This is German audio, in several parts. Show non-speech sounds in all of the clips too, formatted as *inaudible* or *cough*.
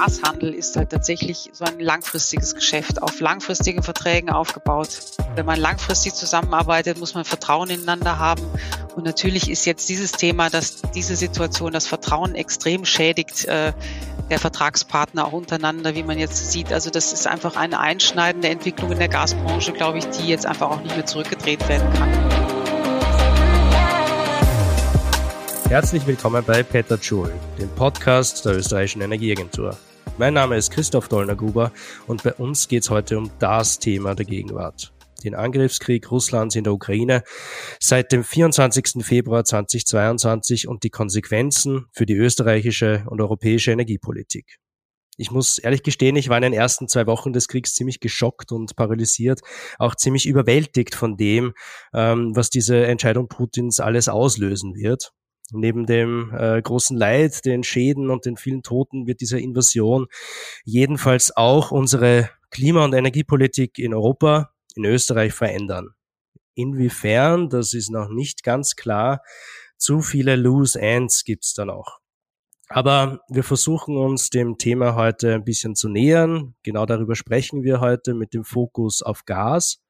Gashandel ist halt tatsächlich so ein langfristiges Geschäft, auf langfristigen Verträgen aufgebaut. Wenn man langfristig zusammenarbeitet, muss man Vertrauen ineinander haben. Und natürlich ist jetzt dieses Thema, dass diese Situation das Vertrauen extrem schädigt, äh, der Vertragspartner auch untereinander, wie man jetzt sieht. Also das ist einfach eine einschneidende Entwicklung in der Gasbranche, glaube ich, die jetzt einfach auch nicht mehr zurückgedreht werden kann. Herzlich willkommen bei Peter Joule, dem Podcast der österreichischen Energieagentur. Mein Name ist Christoph Dollner-Gruber und bei uns geht es heute um das Thema der Gegenwart. Den Angriffskrieg Russlands in der Ukraine seit dem 24. Februar 2022 und die Konsequenzen für die österreichische und europäische Energiepolitik. Ich muss ehrlich gestehen, ich war in den ersten zwei Wochen des Kriegs ziemlich geschockt und paralysiert, auch ziemlich überwältigt von dem, ähm, was diese Entscheidung Putins alles auslösen wird. Neben dem äh, großen Leid, den Schäden und den vielen Toten wird diese Invasion jedenfalls auch unsere Klima- und Energiepolitik in Europa, in Österreich verändern. Inwiefern, das ist noch nicht ganz klar. Zu viele Loose Ends gibt's da noch. Aber wir versuchen uns dem Thema heute ein bisschen zu nähern. Genau darüber sprechen wir heute mit dem Fokus auf Gas.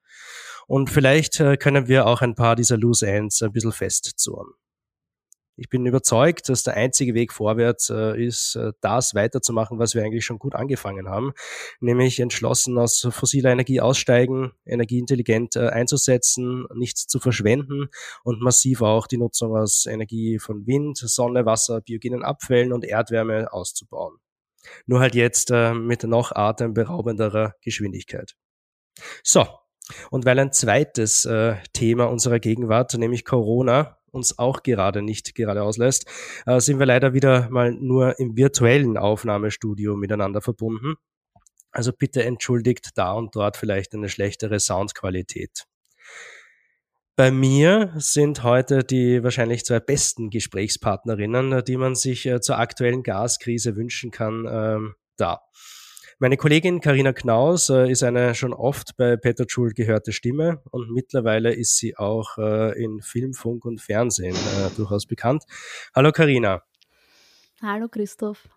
Und vielleicht äh, können wir auch ein paar dieser Loose Ends ein bisschen festzurren. Ich bin überzeugt, dass der einzige Weg vorwärts äh, ist, äh, das weiterzumachen, was wir eigentlich schon gut angefangen haben, nämlich entschlossen aus fossiler Energie aussteigen, energieintelligent äh, einzusetzen, nichts zu verschwenden und massiv auch die Nutzung aus Energie von Wind, Sonne, Wasser, biogenen Abfällen und Erdwärme auszubauen. Nur halt jetzt äh, mit noch atemberaubenderer Geschwindigkeit. So, und weil ein zweites äh, Thema unserer Gegenwart, nämlich Corona, uns auch gerade nicht gerade auslässt, äh, sind wir leider wieder mal nur im virtuellen Aufnahmestudio miteinander verbunden. Also bitte entschuldigt da und dort vielleicht eine schlechtere Soundqualität. Bei mir sind heute die wahrscheinlich zwei besten Gesprächspartnerinnen, die man sich äh, zur aktuellen Gaskrise wünschen kann, ähm, da. Meine Kollegin Karina Knaus äh, ist eine schon oft bei Peter Schul gehörte Stimme und mittlerweile ist sie auch äh, in Film, Funk und Fernsehen äh, durchaus bekannt. Hallo Karina. Hallo Christoph.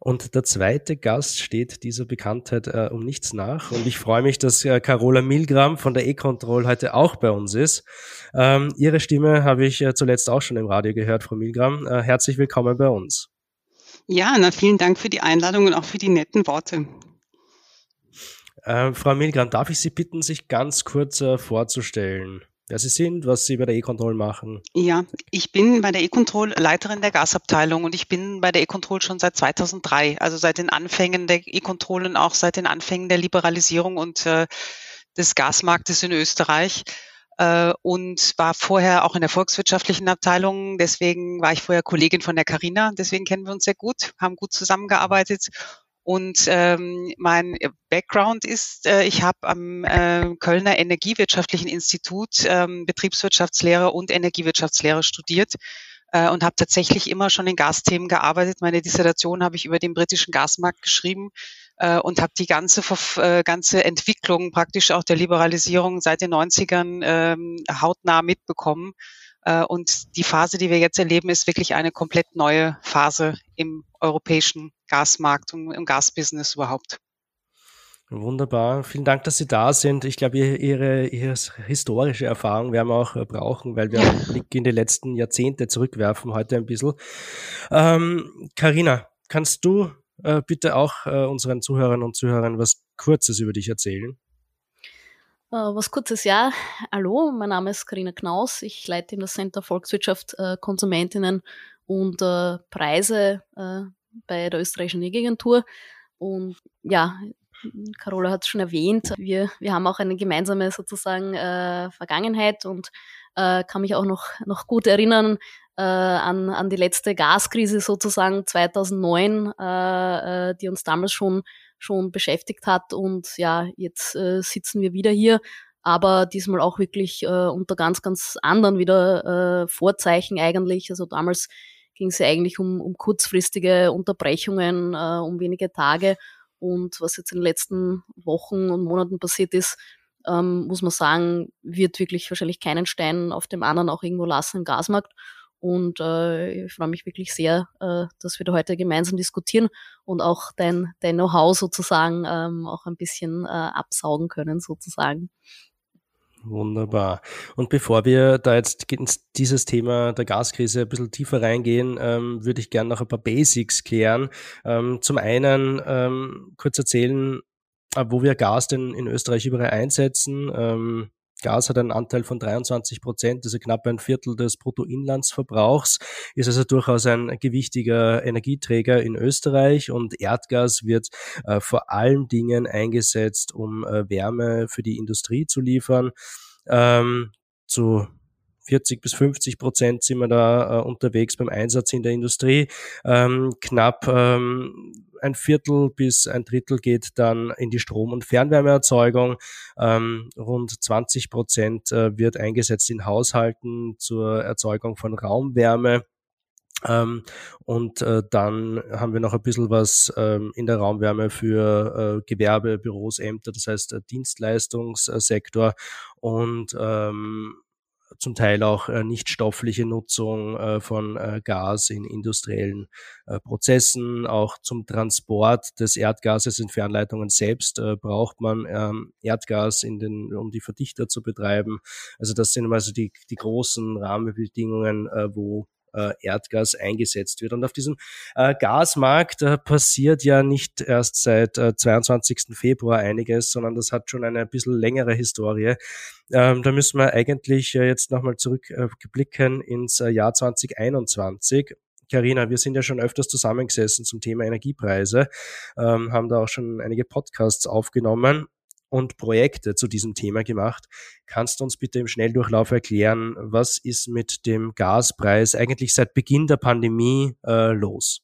Und der zweite Gast steht dieser Bekanntheit äh, um nichts nach. Und ich freue mich, dass äh, Carola Milgram von der E-Control heute auch bei uns ist. Ähm, ihre Stimme habe ich äh, zuletzt auch schon im Radio gehört, Frau Milgram. Äh, herzlich willkommen bei uns. Ja, na, vielen Dank für die Einladung und auch für die netten Worte. Äh, Frau Milgram, darf ich Sie bitten, sich ganz kurz äh, vorzustellen? wer Sie sind, was Sie bei der E-Control machen. Ja, ich bin bei der E-Control Leiterin der Gasabteilung und ich bin bei der E-Control schon seit 2003, also seit den Anfängen der E-Control und auch seit den Anfängen der Liberalisierung und äh, des Gasmarktes in Österreich äh, und war vorher auch in der volkswirtschaftlichen Abteilung. Deswegen war ich vorher Kollegin von der Carina. Deswegen kennen wir uns sehr gut, haben gut zusammengearbeitet. Und ähm, mein Background ist, äh, ich habe am äh, Kölner Energiewirtschaftlichen Institut ähm, Betriebswirtschaftslehre und Energiewirtschaftslehre studiert äh, und habe tatsächlich immer schon in Gasthemen gearbeitet. Meine Dissertation habe ich über den britischen Gasmarkt geschrieben äh, und habe die ganze, äh, ganze Entwicklung praktisch auch der Liberalisierung seit den 90ern ähm, hautnah mitbekommen. Äh, und die Phase, die wir jetzt erleben, ist wirklich eine komplett neue Phase im europäischen Gasmarkt und im Gasbusiness überhaupt. Wunderbar. Vielen Dank, dass Sie da sind. Ich glaube, Ihre, Ihre historische Erfahrung werden wir auch äh, brauchen, weil wir einen Blick in die letzten Jahrzehnte zurückwerfen heute ein bisschen. Karina, ähm, kannst du äh, bitte auch äh, unseren Zuhörern und Zuhörern was Kurzes über dich erzählen? Äh, was Kurzes, ja. Hallo, mein Name ist Karina Knaus. Ich leite das Center Volkswirtschaft äh, Konsumentinnen und äh, Preise äh, bei der österreichischen Energieagentur. Und ja, Carola hat es schon erwähnt, wir, wir haben auch eine gemeinsame sozusagen äh, Vergangenheit und äh, kann mich auch noch, noch gut erinnern äh, an, an die letzte Gaskrise sozusagen 2009, äh, äh, die uns damals schon, schon beschäftigt hat. Und ja, jetzt äh, sitzen wir wieder hier aber diesmal auch wirklich äh, unter ganz, ganz anderen wieder äh, Vorzeichen eigentlich. Also damals ging es ja eigentlich um, um kurzfristige Unterbrechungen, äh, um wenige Tage. Und was jetzt in den letzten Wochen und Monaten passiert ist, ähm, muss man sagen, wird wirklich wahrscheinlich keinen Stein auf dem anderen auch irgendwo lassen im Gasmarkt. Und äh, ich freue mich wirklich sehr, äh, dass wir da heute gemeinsam diskutieren und auch dein, dein Know-how sozusagen ähm, auch ein bisschen äh, absaugen können sozusagen. Wunderbar. Und bevor wir da jetzt in dieses Thema der Gaskrise ein bisschen tiefer reingehen, ähm, würde ich gerne noch ein paar Basics klären. Ähm, zum einen ähm, kurz erzählen, äh, wo wir Gas denn in Österreich überall einsetzen. Gas hat einen Anteil von 23 Prozent, also knapp ein Viertel des Bruttoinlandsverbrauchs, ist also durchaus ein gewichtiger Energieträger in Österreich und Erdgas wird äh, vor allen Dingen eingesetzt, um äh, Wärme für die Industrie zu liefern. Ähm, zu 40 bis 50 Prozent sind wir da äh, unterwegs beim Einsatz in der Industrie. Ähm, knapp ähm, ein Viertel bis ein Drittel geht dann in die Strom- und Fernwärmeerzeugung. Ähm, rund 20 Prozent äh, wird eingesetzt in Haushalten zur Erzeugung von Raumwärme. Ähm, und äh, dann haben wir noch ein bisschen was ähm, in der Raumwärme für äh, Gewerbe, Büros, Ämter, das heißt äh, Dienstleistungssektor und ähm, zum Teil auch äh, nicht stoffliche Nutzung äh, von äh, Gas in industriellen äh, Prozessen. Auch zum Transport des Erdgases in Fernleitungen selbst äh, braucht man ähm, Erdgas, in den, um die Verdichter zu betreiben. Also das sind also die, die großen Rahmenbedingungen, äh, wo äh, Erdgas eingesetzt wird. Und auf diesem äh, Gasmarkt äh, passiert ja nicht erst seit äh, 22. Februar einiges, sondern das hat schon eine ein bisschen längere Historie. Ähm, da müssen wir eigentlich äh, jetzt nochmal zurückblicken äh, ins äh, Jahr 2021. Carina, wir sind ja schon öfters zusammengesessen zum Thema Energiepreise, ähm, haben da auch schon einige Podcasts aufgenommen und Projekte zu diesem Thema gemacht. Kannst du uns bitte im Schnelldurchlauf erklären, was ist mit dem Gaspreis eigentlich seit Beginn der Pandemie äh, los?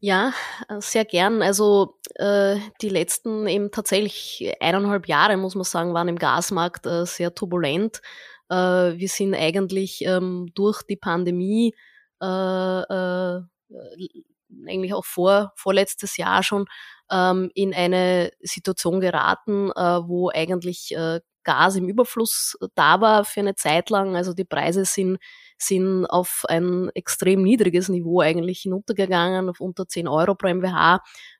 Ja, sehr gern. Also äh, die letzten eben tatsächlich eineinhalb Jahre, muss man sagen, waren im Gasmarkt äh, sehr turbulent. Äh, wir sind eigentlich ähm, durch die Pandemie äh, äh, eigentlich auch vor vorletztes Jahr schon ähm, in eine Situation geraten, äh, wo eigentlich äh, Gas im Überfluss da war für eine Zeit lang. Also die Preise sind, sind auf ein extrem niedriges Niveau eigentlich hinuntergegangen, auf unter 10 Euro pro MWH,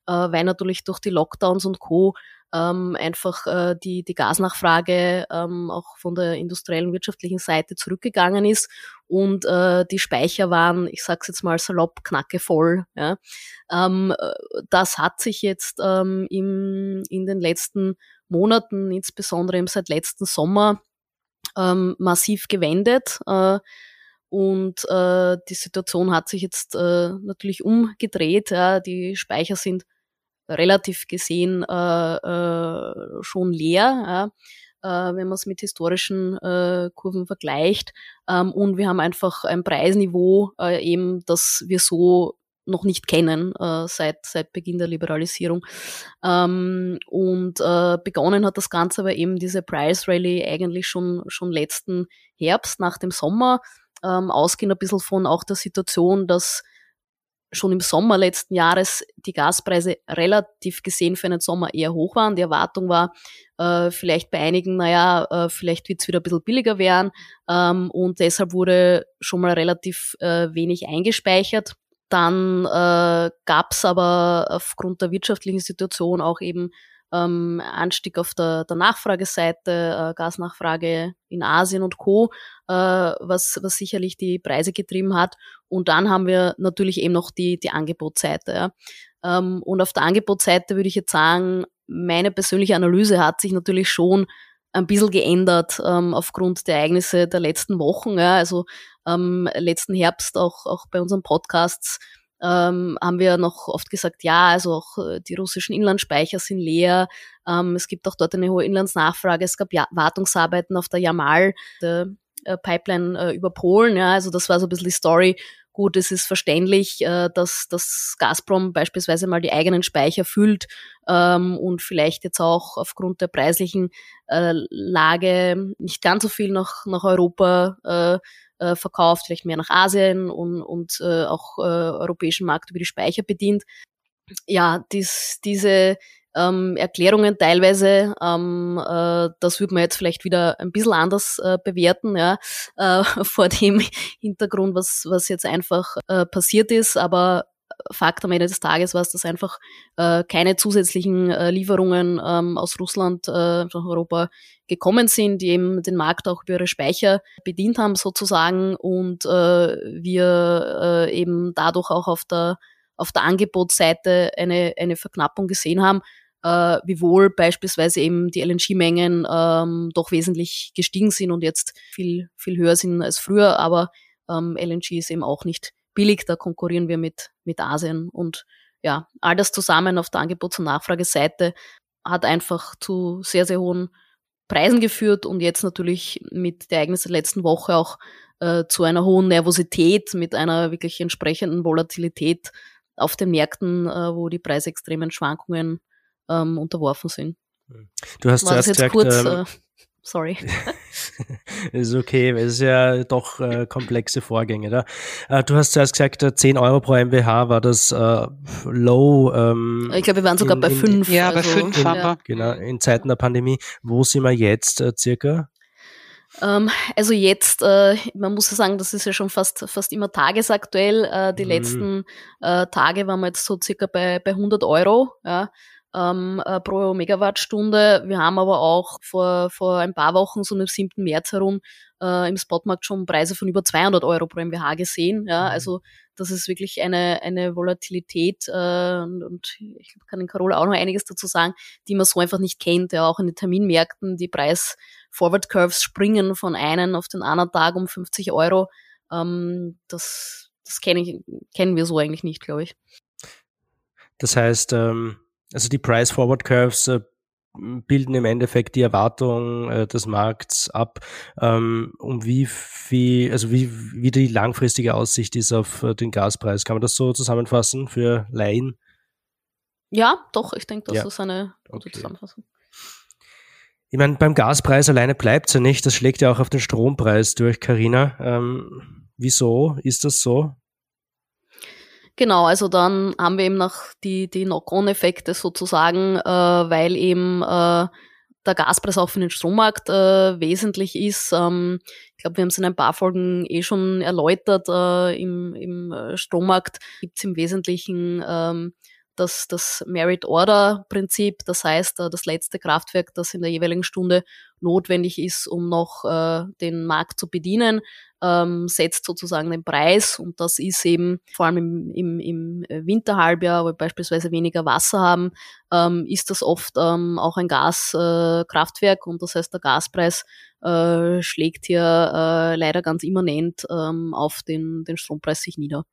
äh, weil natürlich durch die Lockdowns und Co ähm, einfach äh, die, die Gasnachfrage ähm, auch von der industriellen wirtschaftlichen Seite zurückgegangen ist und äh, die Speicher waren, ich sag's jetzt mal salopp, knackevoll. Ja. Ähm, äh, das hat sich jetzt ähm, im, in den letzten Monaten, insbesondere seit letzten Sommer, ähm, massiv gewendet. Äh, und äh, die Situation hat sich jetzt äh, natürlich umgedreht. Ja. Die Speicher sind relativ gesehen äh, äh, schon leer, ja, äh, wenn man es mit historischen äh, Kurven vergleicht. Ähm, und wir haben einfach ein Preisniveau, äh, eben, das wir so noch nicht kennen äh, seit, seit Beginn der Liberalisierung. Ähm, und äh, begonnen hat das Ganze aber eben diese Price Rally eigentlich schon, schon letzten Herbst nach dem Sommer, ähm, ausgehend ein bisschen von auch der Situation, dass schon im Sommer letzten Jahres die Gaspreise relativ gesehen für einen Sommer eher hoch waren. Die Erwartung war äh, vielleicht bei einigen, naja, äh, vielleicht wird es wieder ein bisschen billiger werden ähm, und deshalb wurde schon mal relativ äh, wenig eingespeichert. Dann äh, gab es aber aufgrund der wirtschaftlichen Situation auch eben ähm, Anstieg auf der, der Nachfrageseite, äh, Gasnachfrage in Asien und Co., äh, was, was sicherlich die Preise getrieben hat. Und dann haben wir natürlich eben noch die, die Angebotsseite. Ja. Ähm, und auf der Angebotsseite würde ich jetzt sagen, meine persönliche Analyse hat sich natürlich schon ein bisschen geändert ähm, aufgrund der Ereignisse der letzten Wochen. Ja. Also ähm, letzten Herbst auch, auch bei unseren Podcasts ähm, haben wir noch oft gesagt, ja, also auch äh, die russischen Inlandsspeicher sind leer. Ähm, es gibt auch dort eine hohe Inlandsnachfrage. Es gab ja Wartungsarbeiten auf der Yamal, der äh, Pipeline äh, über Polen. Ja, also das war so ein bisschen die Story. Gut, es ist verständlich, äh, dass dass Gazprom beispielsweise mal die eigenen Speicher füllt ähm, und vielleicht jetzt auch aufgrund der preislichen äh, Lage nicht ganz so viel nach, nach Europa äh, verkauft, vielleicht mehr nach Asien und, und auch äh, europäischen Markt über die Speicher bedient. Ja, dies, diese ähm, Erklärungen teilweise. Ähm, äh, das würde man jetzt vielleicht wieder ein bisschen anders äh, bewerten, ja, äh, *laughs* vor dem Hintergrund, was, was jetzt einfach äh, passiert ist. Aber Fakt am Ende des Tages war es, dass einfach äh, keine zusätzlichen äh, Lieferungen ähm, aus Russland äh, nach Europa gekommen sind, die eben den Markt auch über ihre Speicher bedient haben sozusagen und äh, wir äh, eben dadurch auch auf der auf der Angebotsseite eine, eine Verknappung gesehen haben, äh, wiewohl beispielsweise eben die LNG-Mengen ähm, doch wesentlich gestiegen sind und jetzt viel, viel höher sind als früher, aber ähm, LNG ist eben auch nicht billig, da konkurrieren wir mit, mit Asien. Und ja, all das zusammen auf der Angebots- und Nachfrageseite hat einfach zu sehr, sehr hohen Preisen geführt und jetzt natürlich mit der Ereignisse der letzten Woche auch äh, zu einer hohen Nervosität, mit einer wirklich entsprechenden Volatilität auf den Märkten, äh, wo die preisextremen Schwankungen ähm, unterworfen sind. Du hast War zuerst jetzt gesagt, kurz, ähm, äh, sorry. *laughs* ist okay, es ist ja doch äh, komplexe Vorgänge da. Äh, du hast zuerst gesagt, äh, 10 Euro pro MWH war das äh, Low. Ähm, ich glaube, wir waren sogar in, bei in, fünf. Ja, bei fünf haben wir. Genau, in Zeiten der Pandemie. Wo sind wir jetzt äh, circa? Ähm, also jetzt, äh, man muss ja sagen, das ist ja schon fast, fast immer tagesaktuell. Äh, die Mhm. letzten äh, Tage waren wir jetzt so circa bei, bei 100 Euro ja, ähm, äh, pro Megawattstunde. Wir haben aber auch vor, vor ein paar Wochen, so am 7. März herum, äh, im Spotmarkt schon Preise von über 200 Euro pro MWH gesehen. Ja, Mhm. also das ist wirklich eine, eine Volatilität äh, und, und ich kann den Carola auch noch einiges dazu sagen, die man so einfach nicht kennt. Ja, auch in den Terminmärkten, die Preis Forward Curves springen von einen auf den anderen Tag um 50 Euro. Ähm, das das kenn ich, kennen wir so eigentlich nicht, glaube ich. Das heißt, ähm, also die Price Forward Curves äh, bilden im Endeffekt die Erwartung äh, des Markts ab, ähm, um wie viel, also wie, wie die langfristige Aussicht ist auf äh, den Gaspreis. Kann man das so zusammenfassen für Laien? Ja, doch, ich denke, das Ja. ist eine gute Okay. Zusammenfassung. Ich meine, beim Gaspreis alleine bleibt es ja nicht. Das schlägt ja auch auf den Strompreis durch, Carina. Ähm, wieso ist das so? Genau, also dann haben wir eben noch die, die Knock-on-Effekte sozusagen, äh, weil eben äh, der Gaspreis auch für den Strommarkt äh, wesentlich ist. Ähm, ich glaube, wir haben es in ein paar Folgen eh schon erläutert. Äh, Im im äh, Strommarkt gibt es im Wesentlichen ähm, das, das Merit-Order-Prinzip. Das heißt, äh, das letzte Kraftwerk, das in der jeweiligen Stunde notwendig ist, um noch äh, den Markt zu bedienen, ähm, setzt sozusagen den Preis und das ist eben vor allem im, im, im Winterhalbjahr, wo wir beispielsweise weniger Wasser haben, ähm, ist das oft ähm, auch ein Gaskraftwerk äh, und das heißt der Gaspreis schlägt hier leider ganz immanent auf den, den Strompreis sich nieder.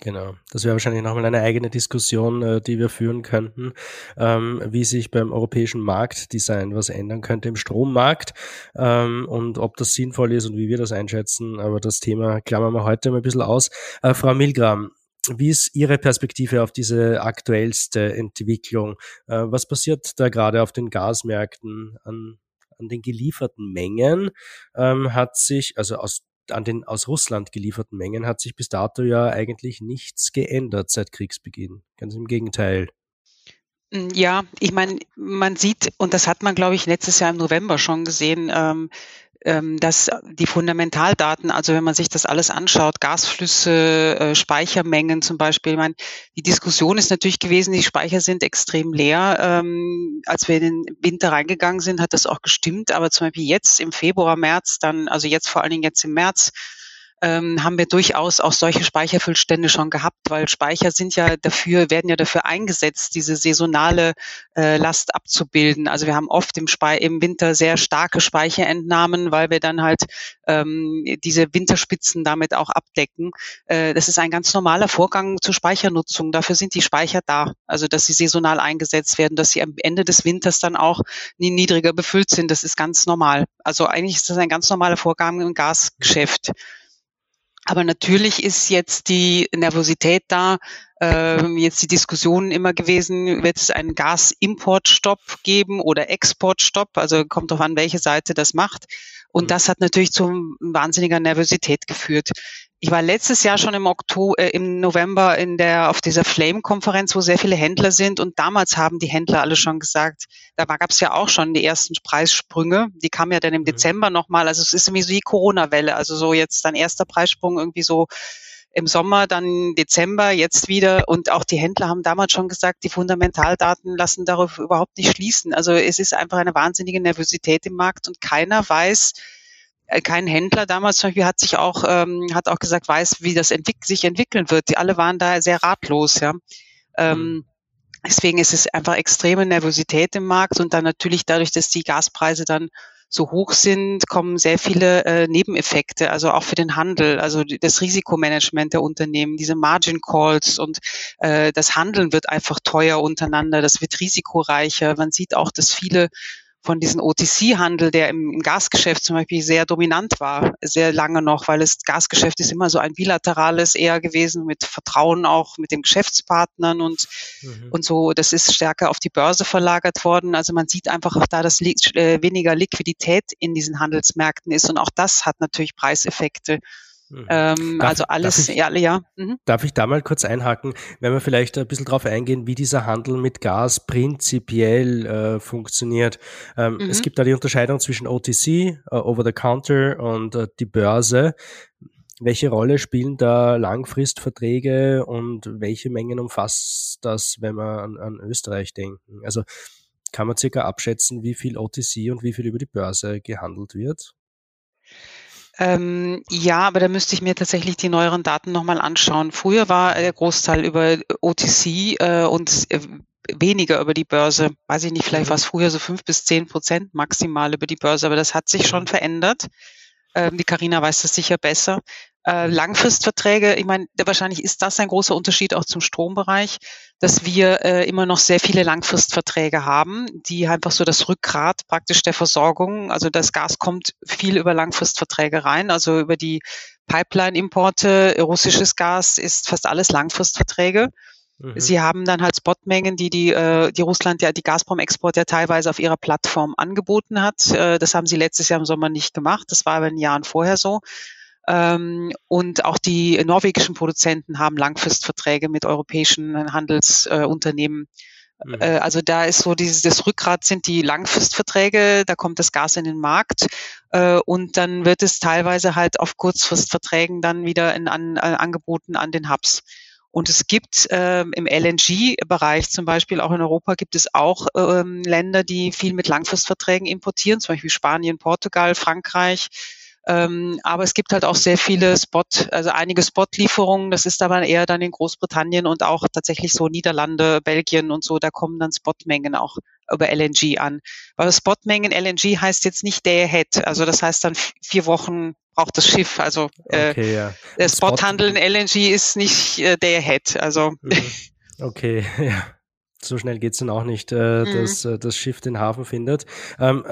Genau, das wäre wahrscheinlich nochmal eine eigene Diskussion, äh, die wir führen könnten, ähm, wie sich beim europäischen Marktdesign was ändern könnte im Strommarkt ähm, und ob das sinnvoll ist und wie wir das einschätzen. Aber das Thema klammern wir heute mal ein bisschen aus. Äh, Frau Milgram, wie ist Ihre Perspektive auf diese aktuellste Entwicklung? Äh, was passiert da gerade auf den Gasmärkten an, an den gelieferten Mengen? Ähm, hat sich, also aus an den aus Russland gelieferten Mengen hat sich bis dato ja eigentlich nichts geändert seit Kriegsbeginn. Ganz im Gegenteil. Mm, Ja, ich meine, man sieht, und das hat man, glaube ich, letztes Jahr im November schon gesehen, ähm, dass die Fundamentaldaten, also wenn man sich das alles anschaut, Gasflüsse, äh, Speichermengen zum Beispiel, ich meine, die Diskussion ist natürlich gewesen, die Speicher sind extrem leer. Ähm, als wir in den Winter reingegangen sind, hat das auch gestimmt, aber zum Beispiel jetzt im Februar, März, dann, also jetzt vor allen Dingen jetzt im März, ähm, haben wir durchaus auch solche Speicherfüllstände schon gehabt, weil Speicher sind ja dafür, werden ja dafür eingesetzt, diese saisonale äh, Last abzubilden. Also wir haben oft im, Spei im Winter sehr starke Speicherentnahmen, weil wir dann halt ähm, diese Winterspitzen damit auch abdecken. Äh, das ist ein ganz normaler Vorgang zur Speichernutzung. Dafür sind die Speicher da. Also dass sie saisonal eingesetzt werden, dass sie am Ende des Winters dann auch niedriger befüllt sind. Das ist ganz normal. Also eigentlich ist das ein ganz normaler Vorgang im Gasgeschäft. Aber natürlich ist jetzt die Nervosität da, äh, jetzt die Diskussion immer gewesen, wird es einen Gasimportstopp geben oder Exportstopp? Also kommt darauf an, welche Seite das macht. Und das hat natürlich zu wahnsinniger Nervosität geführt. Ich war letztes Jahr schon im Oktober, äh, im November in der, auf dieser Flame-Konferenz, wo sehr viele Händler sind. Und damals haben die Händler alle schon gesagt, da gab es ja auch schon die ersten Preissprünge. Die kamen ja dann im mhm. Dezember nochmal. Also es ist irgendwie so wie Corona-Welle. Also so jetzt dann erster Preissprung irgendwie so im Sommer, dann Dezember, jetzt wieder. Und auch die Händler haben damals schon gesagt, die Fundamentaldaten lassen darauf überhaupt nicht schließen. Also es ist einfach eine wahnsinnige Nervosität im Markt und keiner weiß, kein Händler damals zum Beispiel hat sich auch, ähm, hat auch gesagt, weiß, wie das entwick sich entwickeln wird. Die alle waren da sehr ratlos, ja. Ähm, mhm. deswegen ist es einfach extreme Nervosität im Markt und dann natürlich dadurch, dass die Gaspreise dann so hoch sind, kommen sehr viele äh, Nebeneffekte, also auch für den Handel, also das Risikomanagement der Unternehmen, diese Margin Calls und äh, das Handeln wird einfach teuer untereinander, das wird risikoreicher. Man sieht auch, dass viele von diesem OTC-Handel, der im, im, Gasgeschäft zum Beispiel sehr dominant war, sehr lange noch, weil das Gasgeschäft ist immer so ein bilaterales eher gewesen mit Vertrauen auch mit den Geschäftspartnern und, mhm. und so. Das ist stärker auf die Börse verlagert worden. Also man sieht einfach auch da, dass li äh, weniger Liquidität in diesen Handelsmärkten ist und auch das hat natürlich Preiseffekte. Mhm. Ähm, darf, also alles, ich, ja, ja. Mhm. Darf ich da mal kurz einhaken, wenn wir vielleicht ein bisschen drauf eingehen, wie dieser Handel mit Gas prinzipiell äh, funktioniert. Ähm, mhm. Es gibt da die Unterscheidung zwischen OTC, äh, Over the Counter und äh, die Börse. Welche Rolle spielen da Langfristverträge und welche Mengen umfasst das, wenn wir an, an Österreich denken? Also kann man circa abschätzen, wie viel OTC und wie viel über die Börse gehandelt wird? Ähm, ja, aber da müsste ich mir tatsächlich die neueren Daten nochmal anschauen. Früher war der Großteil über OTC äh, und äh, weniger über die Börse. Weiß ich nicht, vielleicht mhm. war es früher so fünf bis zehn Prozent maximal über die Börse, aber das hat sich schon verändert. Ähm, die Karina weiß das sicher besser. Äh, Langfristverträge, ich meine, wahrscheinlich ist das ein großer Unterschied auch zum Strombereich, dass wir äh, immer noch sehr viele Langfristverträge haben, die einfach so das Rückgrat praktisch der Versorgung, also das Gas kommt viel über Langfristverträge rein, also über die Pipeline-Importe, russisches Gas ist fast alles Langfristverträge. Mhm. Sie haben dann halt Spotmengen, die die, äh, die Russland ja, die Gazprom-Export ja teilweise auf ihrer Plattform angeboten hat. Äh, das haben sie letztes Jahr im Sommer nicht gemacht. Das war aber in Jahren vorher so. Ähm, und auch die norwegischen Produzenten haben Langfristverträge mit europäischen Handelsunternehmen. Mhm. Äh, also da ist so dieses das Rückgrat sind die Langfristverträge, da kommt das Gas in den Markt äh, und dann wird es teilweise halt auf Kurzfristverträgen dann wieder in, an, äh, angeboten an den Hubs. Und es gibt ähm, im LNG-Bereich zum Beispiel auch in Europa gibt es auch ähm, Länder, die viel mit Langfristverträgen importieren, zum Beispiel Spanien, Portugal, Frankreich, ähm, aber es gibt halt auch sehr viele Spot, also einige Spotlieferungen. Das ist aber eher dann in Großbritannien und auch tatsächlich so Niederlande, Belgien und so. Da kommen dann Spotmengen auch über LNG an. Weil Spotmengen LNG heißt jetzt nicht day ahead. Also das heißt dann vier Wochen braucht das Schiff. Also äh, okay, ja. der Spothandel in LNG ist nicht äh, day ahead. Also mhm. okay, *laughs* ja. So schnell geht's dann auch nicht, äh, mhm. dass äh, das Schiff den Hafen findet. Ähm,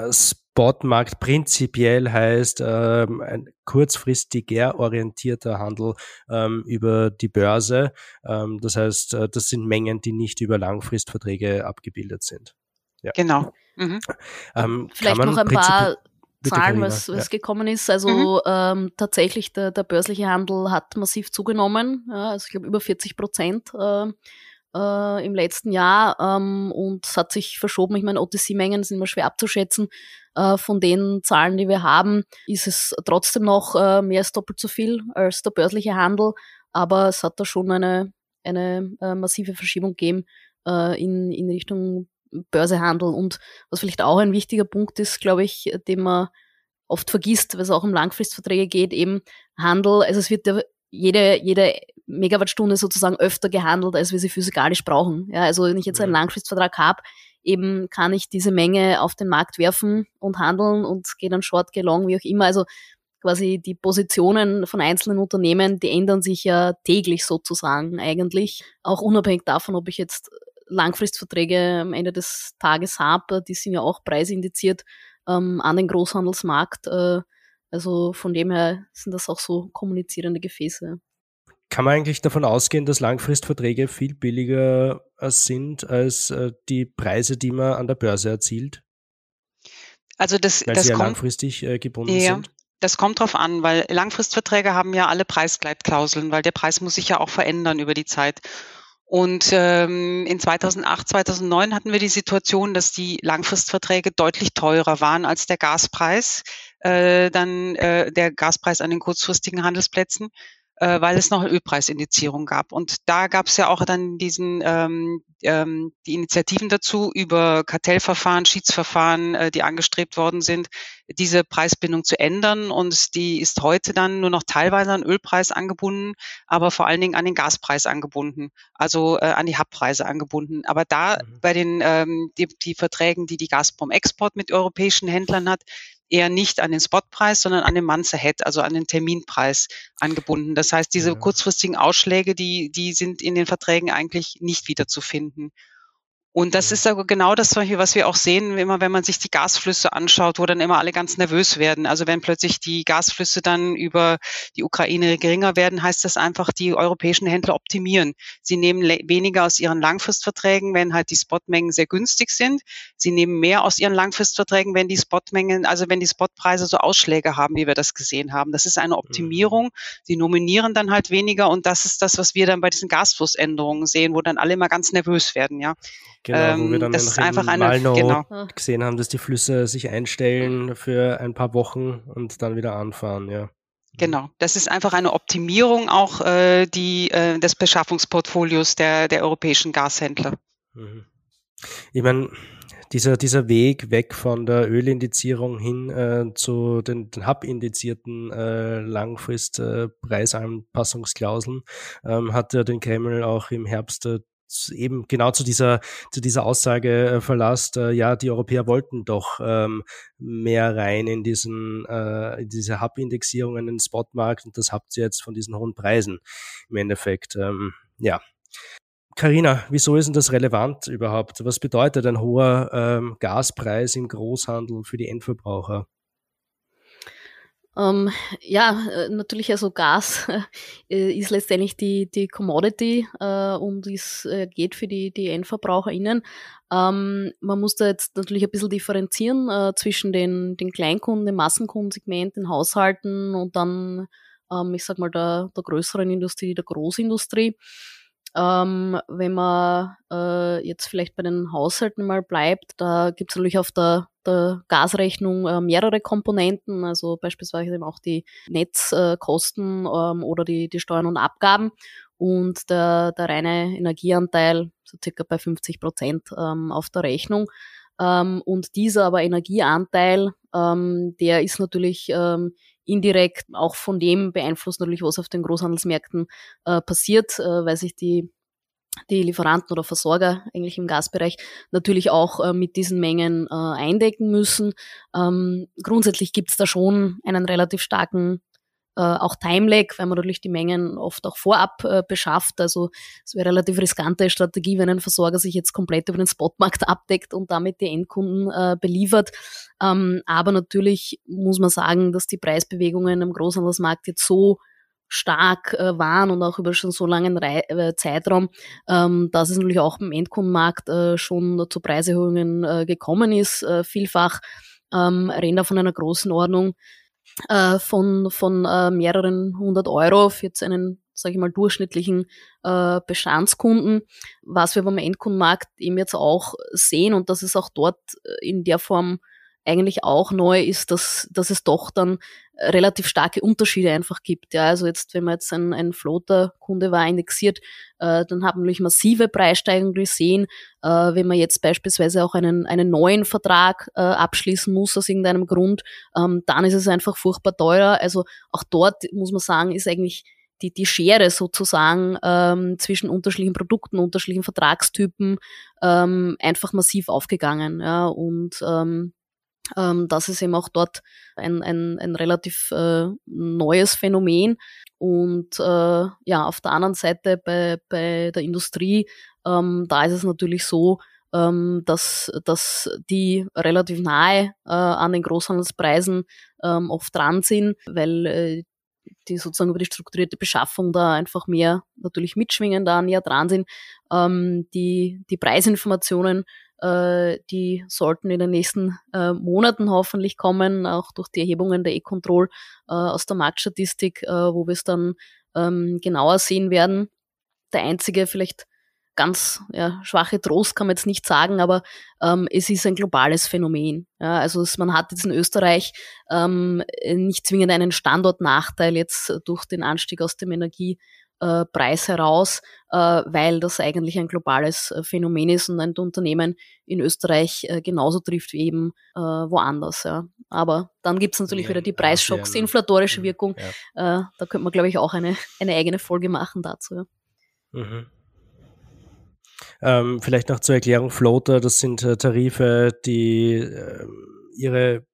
Spotmarkt prinzipiell heißt ähm, ein kurzfristiger orientierter Handel ähm, über die Börse. Ähm, das heißt, äh, das sind Mengen, die nicht über Langfristverträge abgebildet sind. Ja. Genau. Mhm. Ähm, Vielleicht noch ein paar Zahlen, was, was ja. gekommen ist. Also mhm. ähm, tatsächlich der, der börsliche Handel hat massiv zugenommen. Ja, also ich glaube über 40 Prozent. Äh, äh, im letzten Jahr ähm, und es hat sich verschoben. Ich meine, OTC-Mengen sind immer schwer abzuschätzen. Äh, von den Zahlen, die wir haben, ist es trotzdem noch äh, mehr als doppelt so viel als der börsliche Handel, aber es hat da schon eine, eine äh, massive Verschiebung gegeben äh, in, in Richtung Börsehandel. Und was vielleicht auch ein wichtiger Punkt ist, glaube ich, den man oft vergisst, weil es auch um Langfristverträge geht, eben Handel, also es wird ja jede, jede Megawattstunde sozusagen öfter gehandelt, als wir sie physikalisch brauchen. Ja, also wenn ich jetzt einen mhm. Langfristvertrag habe, eben kann ich diese Menge auf den Markt werfen und handeln und gehe dann short, gehe long, wie auch immer. Also quasi die Positionen von einzelnen Unternehmen, die ändern sich ja täglich sozusagen eigentlich. Auch unabhängig davon, ob ich jetzt Langfristverträge am Ende des Tages habe, die sind ja auch preisindiziert ähm, an den Großhandelsmarkt. Äh, also von dem her sind das auch so kommunizierende Gefäße. Kann man eigentlich davon ausgehen, dass Langfristverträge viel billiger äh, sind als äh, die Preise, die man an der Börse erzielt? Also das, Weil das sie ja langfristig äh, gebunden ja. sind? Das kommt drauf an, weil Langfristverträge haben ja alle Preisgleitklauseln, weil der Preis muss sich ja auch verändern über die Zeit. Und ähm, in 2008, 2009 hatten wir die Situation, dass die Langfristverträge deutlich teurer waren als der Gaspreis, äh, dann äh, der Gaspreis an den kurzfristigen Handelsplätzen äh, weil es noch eine Ölpreisindizierung gab. Und da gab es ja auch dann diesen ähm, ähm, die Initiativen dazu über Kartellverfahren, Schiedsverfahren, äh, die angestrebt worden sind, diese Preisbindung zu ändern. Und die ist heute dann nur noch teilweise an Ölpreis angebunden, aber vor allen Dingen an den Gaspreis angebunden, also äh, an die Hubpreise angebunden. Aber da mhm. bei den ähm, die, die Verträgen, die die Gazprom Export mit europäischen Händlern hat, eher nicht an den Spotpreis, sondern an den Month Ahead, also an den Terminpreis angebunden. Das heißt, diese kurzfristigen Ausschläge, die, die sind in den Verträgen eigentlich nicht wiederzufinden. Und das ist aber genau das, was wir auch sehen, immer wenn man sich die Gasflüsse anschaut, wo dann immer alle ganz nervös werden. Also wenn plötzlich die Gasflüsse dann über die Ukraine geringer werden, heißt das einfach, die europäischen Händler optimieren. Sie nehmen weniger aus ihren Langfristverträgen, wenn halt die Spotmengen sehr günstig sind. Sie nehmen mehr aus ihren Langfristverträgen, wenn die Spotmengen, also wenn die Spotpreise so Ausschläge haben, wie wir das gesehen haben. Das ist eine mhm. Optimierung. Sie nominieren dann halt weniger und das ist das, was wir dann bei diesen Gasflussänderungen sehen, wo dann alle immer ganz nervös werden, ja. Genau, wo wir ähm, dann das ist einfach eine, Malno genau. gesehen haben, dass die Flüsse sich einstellen für ein paar Wochen und dann wieder anfahren, ja. Genau, das ist einfach eine Optimierung auch äh, die, äh, des Beschaffungsportfolios der, der europäischen Gashändler. Mhm. Ich meine, dieser, dieser Weg weg von der Ölindizierung hin äh, zu den, den Hub-indizierten äh, Langfrist-Preisanpassungsklauseln äh, ähm, hat ja den Kreml auch im Herbst äh, eben genau zu dieser, zu dieser Aussage äh, verlasst, äh, ja, die Europäer wollten doch ähm, mehr rein in diesen, äh, in diese Hub-Indexierung in den Spotmarkt und das habt ihr jetzt von diesen hohen Preisen im Endeffekt. Ähm, ja. Carina, wieso ist denn das relevant überhaupt? Was bedeutet ein hoher ähm, Gaspreis im Großhandel für die Endverbraucher? Ähm, ja, äh, natürlich also Gas *laughs* äh, ist letztendlich die, die Commodity äh, und es äh, geht für die, die EndverbraucherInnen. Ähm, man muss da jetzt natürlich ein bisschen differenzieren äh, zwischen den, den Kleinkunden, dem Massenkundensegment, den Haushalten und dann, ähm, ich sag mal, der, der größeren Industrie, der Großindustrie. Ähm, wenn man äh, jetzt vielleicht bei den Haushalten mal bleibt, da gibt es natürlich auf der, der Gasrechnung äh, mehrere Komponenten, also beispielsweise eben auch die Netzkosten ähm, oder die, die Steuern und Abgaben und der, der reine Energieanteil so circa bei 50 Prozent ähm, auf der Rechnung. Ähm, und dieser aber Energieanteil, ähm, der ist natürlich ähm, indirekt auch von dem beeinflusst natürlich, was auf den Großhandelsmärkten äh, passiert, äh, weil sich die die Lieferanten oder Versorger eigentlich im Gasbereich natürlich auch äh, mit diesen Mengen äh, eindecken müssen. Ähm, grundsätzlich gibt es da schon einen relativ starken äh, auch Timelag, weil man natürlich die Mengen oft auch vorab äh, beschafft. Also es wäre eine relativ riskante Strategie, wenn ein Versorger sich jetzt komplett über den Spotmarkt abdeckt und damit die Endkunden äh, beliefert. Ähm, aber natürlich muss man sagen, dass die Preisbewegungen am Großhandelsmarkt jetzt so stark äh, waren und auch über schon so langen Re äh, Zeitraum, ähm, dass es natürlich auch im Endkundenmarkt äh, schon zu Preiserhöhungen äh, gekommen ist. Äh, vielfach ähm, reden da von einer großen Ordnung äh, von, von äh, mehreren hundert Euro für jetzt einen, sage ich mal, durchschnittlichen äh, Bestandskunden. Was wir beim Endkundenmarkt eben jetzt auch sehen und das ist auch dort äh, in der Form eigentlich auch neu ist, dass, dass es doch dann relativ starke Unterschiede einfach gibt. Ja, also jetzt, wenn man jetzt ein, ein Floater-Kunde war, indexiert, äh, dann haben wir natürlich massive Preissteigerungen gesehen. Äh, wenn man jetzt beispielsweise auch einen, einen neuen Vertrag äh, abschließen muss aus irgendeinem Grund, ähm, dann ist es einfach furchtbar teurer. Also auch dort muss man sagen, ist eigentlich die, die Schere sozusagen ähm, zwischen unterschiedlichen Produkten, unterschiedlichen Vertragstypen ähm, einfach massiv aufgegangen. Ja, und ähm, ähm, das ist eben auch dort ein, ein, ein relativ äh, neues Phänomen. Und äh, ja, auf der anderen Seite bei, bei der Industrie, ähm, da ist es natürlich so, ähm, dass, dass die relativ nahe äh, an den Großhandelspreisen ähm, oft dran sind, weil äh, die sozusagen über die strukturierte Beschaffung da einfach mehr natürlich mitschwingen, da näher dran sind. Ähm, die, die Preisinformationen Äh, die sollten in den nächsten äh, Monaten hoffentlich kommen, auch durch die Erhebungen der E-Control äh, aus der Marktstatistik, äh, wo wir es dann ähm, genauer sehen werden. Der einzige vielleicht ganz ja, schwache Trost kann man jetzt nicht sagen, aber ähm, es ist ein globales Phänomen. Ja, also es, man hat jetzt in Österreich ähm, nicht zwingend einen Standortnachteil jetzt durch den Anstieg aus dem Energie äh, Preis heraus, äh, weil das eigentlich ein globales äh, Phänomen ist und ein Unternehmen in Österreich äh, genauso trifft wie eben woanders. Ja. Aber dann gibt's natürlich ja, wieder die Preisschocks, die inflatorische Wirkung. Ja. Da könnte man, glaube ich, auch eine, eine eigene Folge machen dazu. Mhm. Ähm, vielleicht noch zur Erklärung, Floater, das sind Tarife, die äh, ihre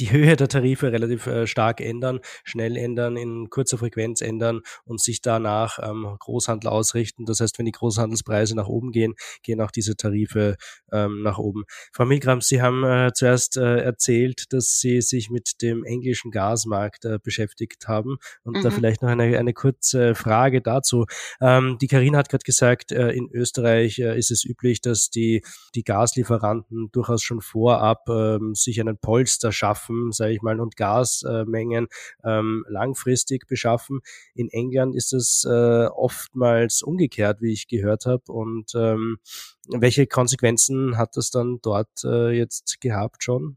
die Höhe der Tarife relativ äh, stark ändern, schnell ändern, in kurzer Frequenz ändern und sich danach ähm, Großhandel ausrichten. Das heißt, wenn die Großhandelspreise nach oben gehen, gehen auch diese Tarife ähm, nach oben. Frau Milgram, Sie haben äh, zuerst äh, erzählt, dass Sie sich mit dem englischen Gasmarkt äh, beschäftigt haben und mhm. da vielleicht noch eine, eine kurze Frage dazu. Ähm, die Karina hat gerade gesagt, äh, in Österreich äh, ist es üblich, dass die, die Gaslieferanten durchaus schon vorab ähm, sich einen Polster schaffen beschaffen, sage ich mal, und Gasmengen ähm, langfristig beschaffen. In England ist es äh, oftmals umgekehrt, wie ich gehört habe. Und ähm, welche Konsequenzen hat das dann dort äh, jetzt gehabt schon?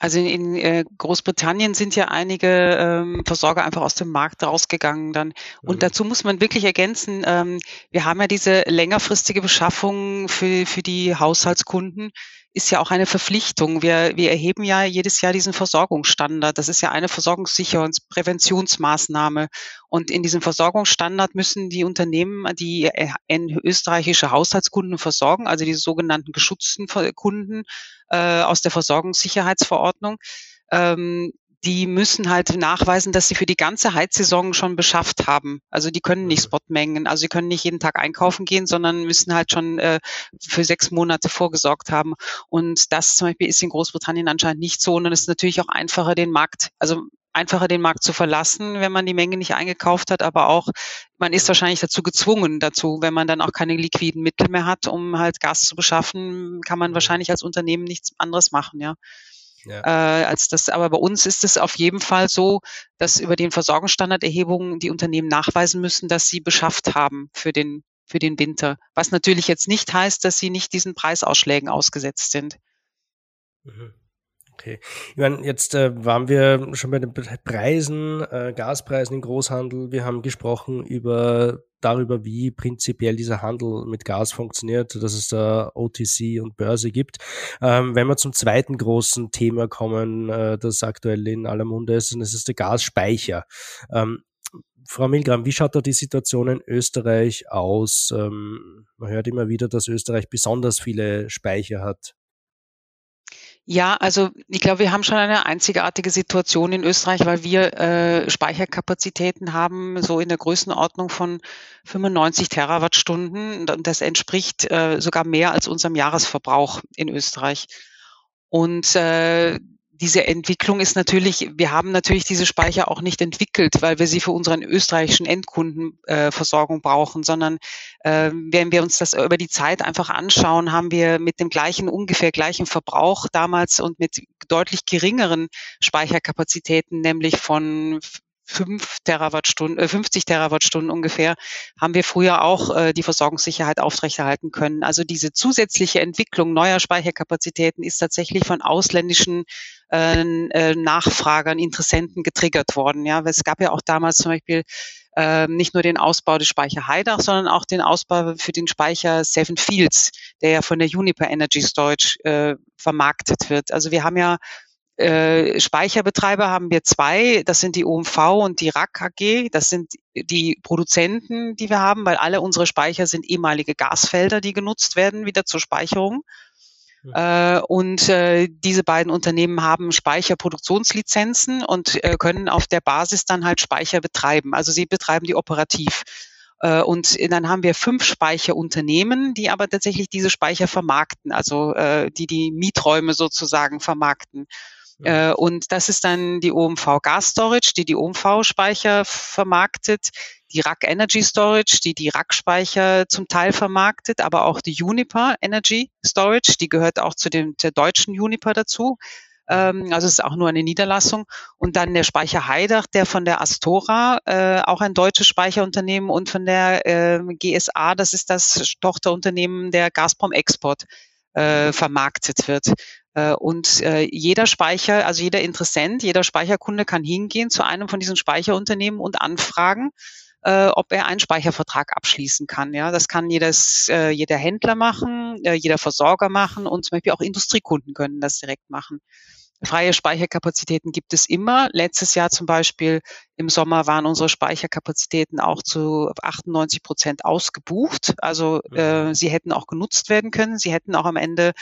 Also in, in äh, Großbritannien sind ja einige ähm, Versorger einfach aus dem Markt rausgegangen dann. Und mhm. dazu muss man wirklich ergänzen, ähm, wir haben ja diese längerfristige Beschaffung für, für die Haushaltskunden ist ja auch eine Verpflichtung. Wir, wir erheben ja jedes Jahr diesen Versorgungsstandard. Das ist ja eine Versorgungssicherungspräventionsmaßnahme. Und in diesem Versorgungsstandard müssen die Unternehmen, die äh, österreichische Haushaltskunden versorgen, also die sogenannten geschützten Kunden äh, aus der Versorgungssicherheitsverordnung, ähm, die müssen halt nachweisen, dass sie für die ganze Heizsaison schon beschafft haben. Also die können nicht mhm. Spotmengen, also sie können nicht jeden Tag einkaufen gehen, sondern müssen halt schon äh, für sechs Monate vorgesorgt haben. Und das zum Beispiel ist in Großbritannien anscheinend nicht so. Und es ist natürlich auch einfacher, den Markt, also einfacher den Markt zu verlassen, wenn man die Menge nicht eingekauft hat, aber auch man ist wahrscheinlich dazu gezwungen dazu, wenn man dann auch keine liquiden Mittel mehr hat, um halt Gas zu beschaffen, kann man wahrscheinlich als Unternehmen nichts anderes machen, ja ja. äh, als das. Aber bei uns ist es auf jeden Fall so, dass über den Versorgungsstandarderhebungen die Unternehmen nachweisen müssen, dass sie beschafft haben für den für den Winter. Was natürlich jetzt nicht heißt, dass sie nicht diesen Preisausschlägen ausgesetzt sind. Mhm. Okay. Ich meine, jetzt äh, waren wir schon bei den Preisen, äh, Gaspreisen im Großhandel. Wir haben gesprochen über darüber, wie prinzipiell dieser Handel mit Gas funktioniert, dass es da OTC und Börse gibt. Ähm, wenn wir zum zweiten großen Thema kommen, äh, das aktuell in aller Munde ist, und das ist der Gasspeicher. Ähm, Frau Milgram, wie schaut da die Situation in Österreich aus? Ähm, man hört immer wieder, dass Österreich besonders viele Speicher hat. Ja, also ich glaube, wir haben schon eine einzigartige Situation in Österreich, weil wir äh, Speicherkapazitäten haben, so in der Größenordnung von 95 Terawattstunden. Und das entspricht äh, sogar mehr als unserem Jahresverbrauch in Österreich. Und äh, diese Entwicklung ist natürlich, wir haben natürlich diese Speicher auch nicht entwickelt, weil wir sie für unseren österreichischen Endkundenversorgung äh, brauchen, sondern äh, wenn wir uns das über die Zeit einfach anschauen, haben wir mit dem gleichen, ungefähr gleichen Verbrauch damals und mit deutlich geringeren Speicherkapazitäten, nämlich von 5 Terawattstunden, äh, 50 Terawattstunden ungefähr, haben wir früher auch äh, die Versorgungssicherheit aufrechterhalten können. Also diese zusätzliche Entwicklung neuer Speicherkapazitäten ist tatsächlich von ausländischen äh, äh, Nachfragern, Interessenten getriggert worden. Ja, es gab ja auch damals zum Beispiel äh, nicht nur den Ausbau des Speicher Heidach, sondern auch den Ausbau für den Speicher Seven Fields, der ja von der Juniper Energy Storage äh, vermarktet wird. Also wir haben ja äh, Speicherbetreiber haben wir zwei. Das sind die OMV und die RAK AG. Das sind die Produzenten, die wir haben, weil alle unsere Speicher sind ehemalige Gasfelder, die genutzt werden wieder zur Speicherung. Äh, und äh, diese beiden Unternehmen haben Speicherproduktionslizenzen und äh, können auf der Basis dann halt Speicher betreiben. Also sie betreiben die operativ. Und dann haben wir fünf Speicherunternehmen, die aber tatsächlich diese Speicher vermarkten, also die die Mieträume sozusagen vermarkten. Äh, und das ist dann die OMV Gas Storage, die die OMV Speicher vermarktet, die RAK Energy Storage, die die RAK Speicher zum Teil vermarktet, aber auch die Juniper Energy Storage, die gehört auch zu dem der deutschen Juniper dazu. Ähm, also es ist auch nur eine Niederlassung. Und dann der Speicher Heidach, der von der Astora, äh, auch ein deutsches Speicherunternehmen und von der äh, GSA, das ist das Tochterunternehmen der Gazprom Export, äh, vermarktet wird. Äh, und äh, jeder Speicher, also jeder Interessent, jeder Speicherkunde kann hingehen zu einem von diesen Speicherunternehmen und anfragen, äh, ob er einen Speichervertrag abschließen kann. Ja, das kann jedes, äh, jeder Händler machen, äh, jeder Versorger machen und zum Beispiel auch Industriekunden können das direkt machen. Freie Speicherkapazitäten gibt es immer. Letztes Jahr zum Beispiel im Sommer waren unsere Speicherkapazitäten auch zu 98 Prozent ausgebucht. Also äh, mhm. sie hätten auch genutzt werden können. Sie hätten auch am Ende,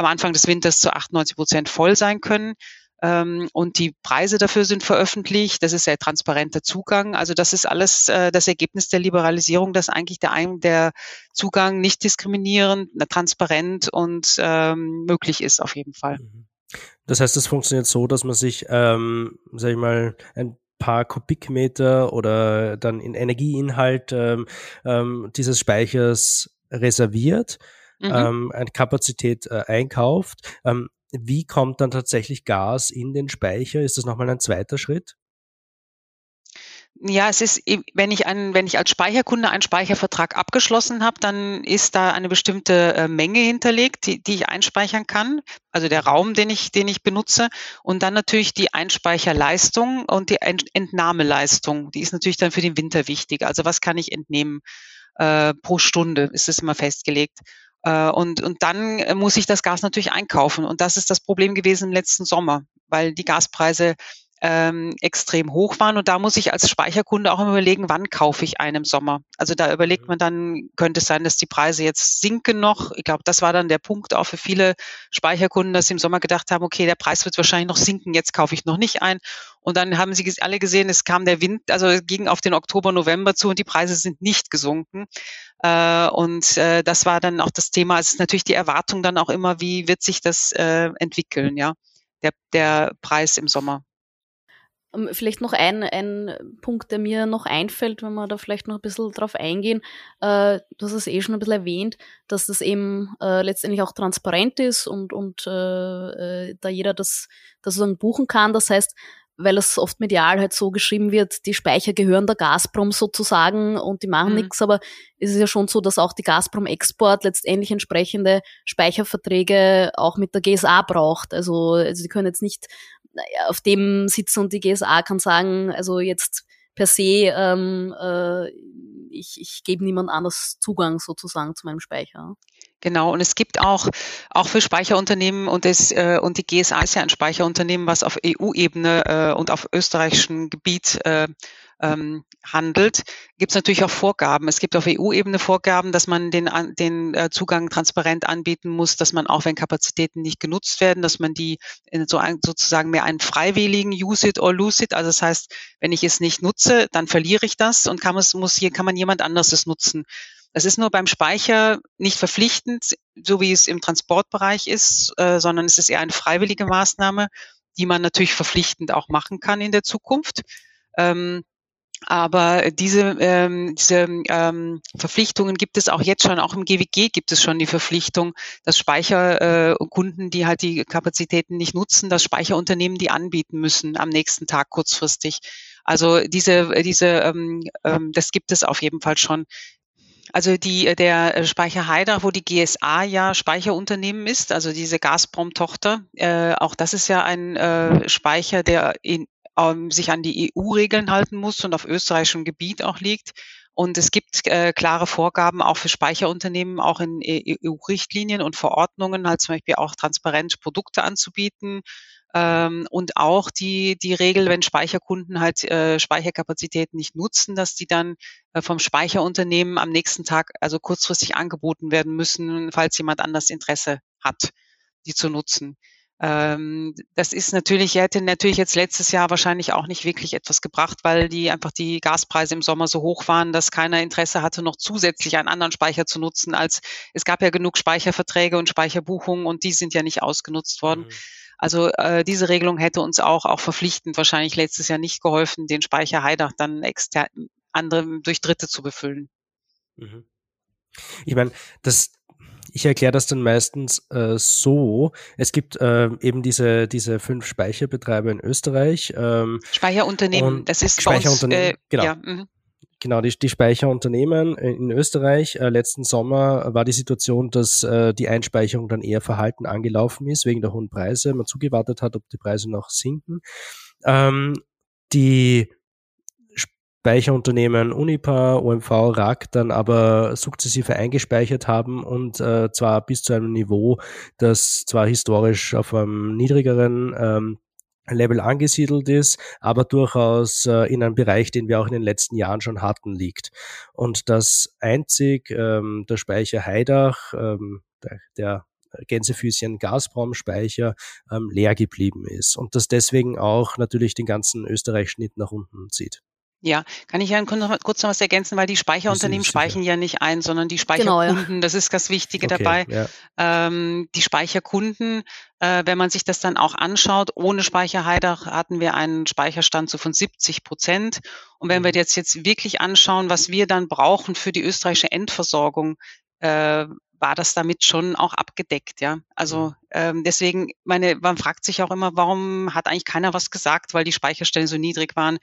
am Anfang des Winters zu 98 Prozent voll sein können. Ähm, und die Preise dafür sind veröffentlicht. Das ist sehr transparenter Zugang. Also das ist alles äh, das Ergebnis der Liberalisierung, dass eigentlich der, der Zugang nicht diskriminierend, transparent und ähm, möglich ist auf jeden Fall. Mhm. Das heißt, es funktioniert so, dass man sich, ähm, sag ich mal, ein paar Kubikmeter oder dann in Energieinhalt ähm, ähm, dieses Speichers reserviert, mhm. ähm, eine Kapazität äh, einkauft. Ähm, wie kommt dann tatsächlich Gas in den Speicher? Ist das nochmal ein zweiter Schritt? Ja, es ist, wenn ich einen, wenn ich als Speicherkunde einen Speichervertrag abgeschlossen habe, dann ist da eine bestimmte äh, Menge hinterlegt, die, die ich einspeichern kann. Also der Raum, den ich, den ich benutze. Und dann natürlich die Einspeicherleistung und die Entnahmeleistung. Die ist natürlich dann für den Winter wichtig. Also was kann ich entnehmen äh, pro Stunde? Ist das immer festgelegt. Äh, und, und dann muss ich das Gas natürlich einkaufen. Und das ist das Problem gewesen im letzten Sommer, weil die Gaspreise ähm, extrem hoch waren. Und da muss ich als Speicherkunde auch immer überlegen, wann kaufe ich einen im Sommer. Also da überlegt mhm. man dann, könnte es sein, dass die Preise jetzt sinken noch. Ich glaube, das war dann der Punkt auch für viele Speicherkunden, dass sie im Sommer gedacht haben, okay, der Preis wird wahrscheinlich noch sinken, jetzt kaufe ich noch nicht ein. Und dann haben sie alle gesehen, es kam der Wind, also ging auf den Oktober, November zu und die Preise sind nicht gesunken. Äh, und äh, das war dann auch das Thema. Es ist natürlich die Erwartung dann auch immer, wie wird sich das äh, entwickeln, ja, der, der Preis im Sommer. Ähm, vielleicht noch ein, ein Punkt, der mir noch einfällt, wenn wir da vielleicht noch ein bisschen drauf eingehen. Du hast es eh schon ein bisschen erwähnt, dass das eben letztendlich auch transparent ist und, und äh, da jeder das, das sozusagen buchen kann. Das heißt, weil es oft medial halt so geschrieben wird, die Speicher gehören der Gazprom sozusagen und die machen mhm. nichts, aber es ist ja schon so, dass auch die Gazprom Export letztendlich entsprechende Speicherverträge auch mit der GSA braucht. Also, also die können jetzt nicht auf dem sitzen und die GSA kann sagen, also jetzt per se, ähm, äh, ich, ich gebe niemand anders Zugang sozusagen zu meinem Speicher. Genau, und es gibt auch, auch für Speicherunternehmen und, das, äh, und die GSA ist ja ein Speicherunternehmen, was auf EU-Ebene äh, und auf österreichischem Gebiet äh, ähm, handelt, gibt es natürlich auch Vorgaben. Es gibt auf EU-Ebene Vorgaben, dass man den, den äh, Zugang transparent anbieten muss, dass man auch, wenn Kapazitäten nicht genutzt werden, dass man die in so ein, sozusagen mehr einen freiwilligen Use it or lose it. Also das heißt, wenn ich es nicht nutze, dann verliere ich das und kann es, muss hier, kann man jemand anderes es nutzen. Das ist nur beim Speicher nicht verpflichtend, so wie es im Transportbereich ist, äh, sondern es ist eher eine freiwillige Maßnahme, die man natürlich verpflichtend auch machen kann in der Zukunft. Ähm, aber diese, ähm, diese ähm, Verpflichtungen gibt es auch jetzt schon, auch im GWG gibt es schon die Verpflichtung, dass Speicherkunden, äh, die halt die Kapazitäten nicht nutzen, dass Speicherunternehmen die anbieten müssen am nächsten Tag kurzfristig. Also diese, diese, ähm, ähm, das gibt es auf jeden Fall schon. Also die, der Speicher Heidach, wo die GSA ja Speicherunternehmen ist, also diese Gazprom-Tochter, äh, auch das ist ja ein äh, Speicher, der in, ähm, sich an die EU-Regeln halten muss und auf österreichischem Gebiet auch liegt. Und es gibt äh, klare Vorgaben auch für Speicherunternehmen, auch in EU-Richtlinien und Verordnungen, halt zum Beispiel auch transparent Produkte anzubieten. Ähm, und auch die, die Regel, wenn Speicherkunden halt äh, Speicherkapazitäten nicht nutzen, dass die dann äh, vom Speicherunternehmen am nächsten Tag also kurzfristig angeboten werden müssen, falls jemand anders Interesse hat, die zu nutzen. Ähm, das ist natürlich, hätte natürlich jetzt letztes Jahr wahrscheinlich auch nicht wirklich etwas gebracht, weil die einfach die Gaspreise im Sommer so hoch waren, dass keiner Interesse hatte, noch zusätzlich einen anderen Speicher zu nutzen, als es gab ja genug Speicherverträge und Speicherbuchungen und die sind ja nicht ausgenutzt worden. Mhm. Also äh, diese Regelung hätte uns auch, auch verpflichtend wahrscheinlich letztes Jahr nicht geholfen, den Speicher Heidach dann extern andere durch Dritte zu befüllen. Mhm. Ich meine, das, ich erkläre das dann meistens äh, so. Es gibt äh, eben diese, diese fünf Speicherbetreiber in Österreich. Ähm, Speicherunternehmen, das ist Speicherunternehmen, uns, äh, genau. Ja, mhm. Genau, die, die Speicherunternehmen in Österreich. Äh, letzten Sommer war die Situation, dass äh, die Einspeicherung dann eher verhalten angelaufen ist, wegen der hohen Preise. Man zugewartet hat, ob die Preise noch sinken. Ähm, die Speicherunternehmen Unipa, OMV, RAK dann aber sukzessive eingespeichert haben und äh, zwar bis zu einem Niveau, das zwar historisch auf einem niedrigeren ähm, Level angesiedelt ist, aber durchaus äh, in einem Bereich, den wir auch in den letzten Jahren schon hatten, liegt. Und dass einzig ähm, der Speicher Heidach, ähm, der, der Gänsefüßchen Gazprom-Speicher ähm, leer geblieben ist und dass deswegen auch natürlich den ganzen Österreich-Schnitt nach unten zieht. Ja, kann ich ja kurz noch was ergänzen, weil die Speicherunternehmen speichern ja nicht ein, sondern die Speicherkunden, genau, ja. das ist das Wichtige okay, dabei. Ja. Ähm, die Speicherkunden, äh, wenn man sich das dann auch anschaut, ohne Speicherheidach hatten wir einen Speicherstand so von 70 Prozent. Und wenn wir mhm. jetzt jetzt wirklich anschauen, was wir dann brauchen für die österreichische Endversorgung, äh, war das damit schon auch abgedeckt, ja. Also mhm. ähm, deswegen, meine, man fragt sich auch immer, warum hat eigentlich keiner was gesagt, weil die Speicherstellen so niedrig waren.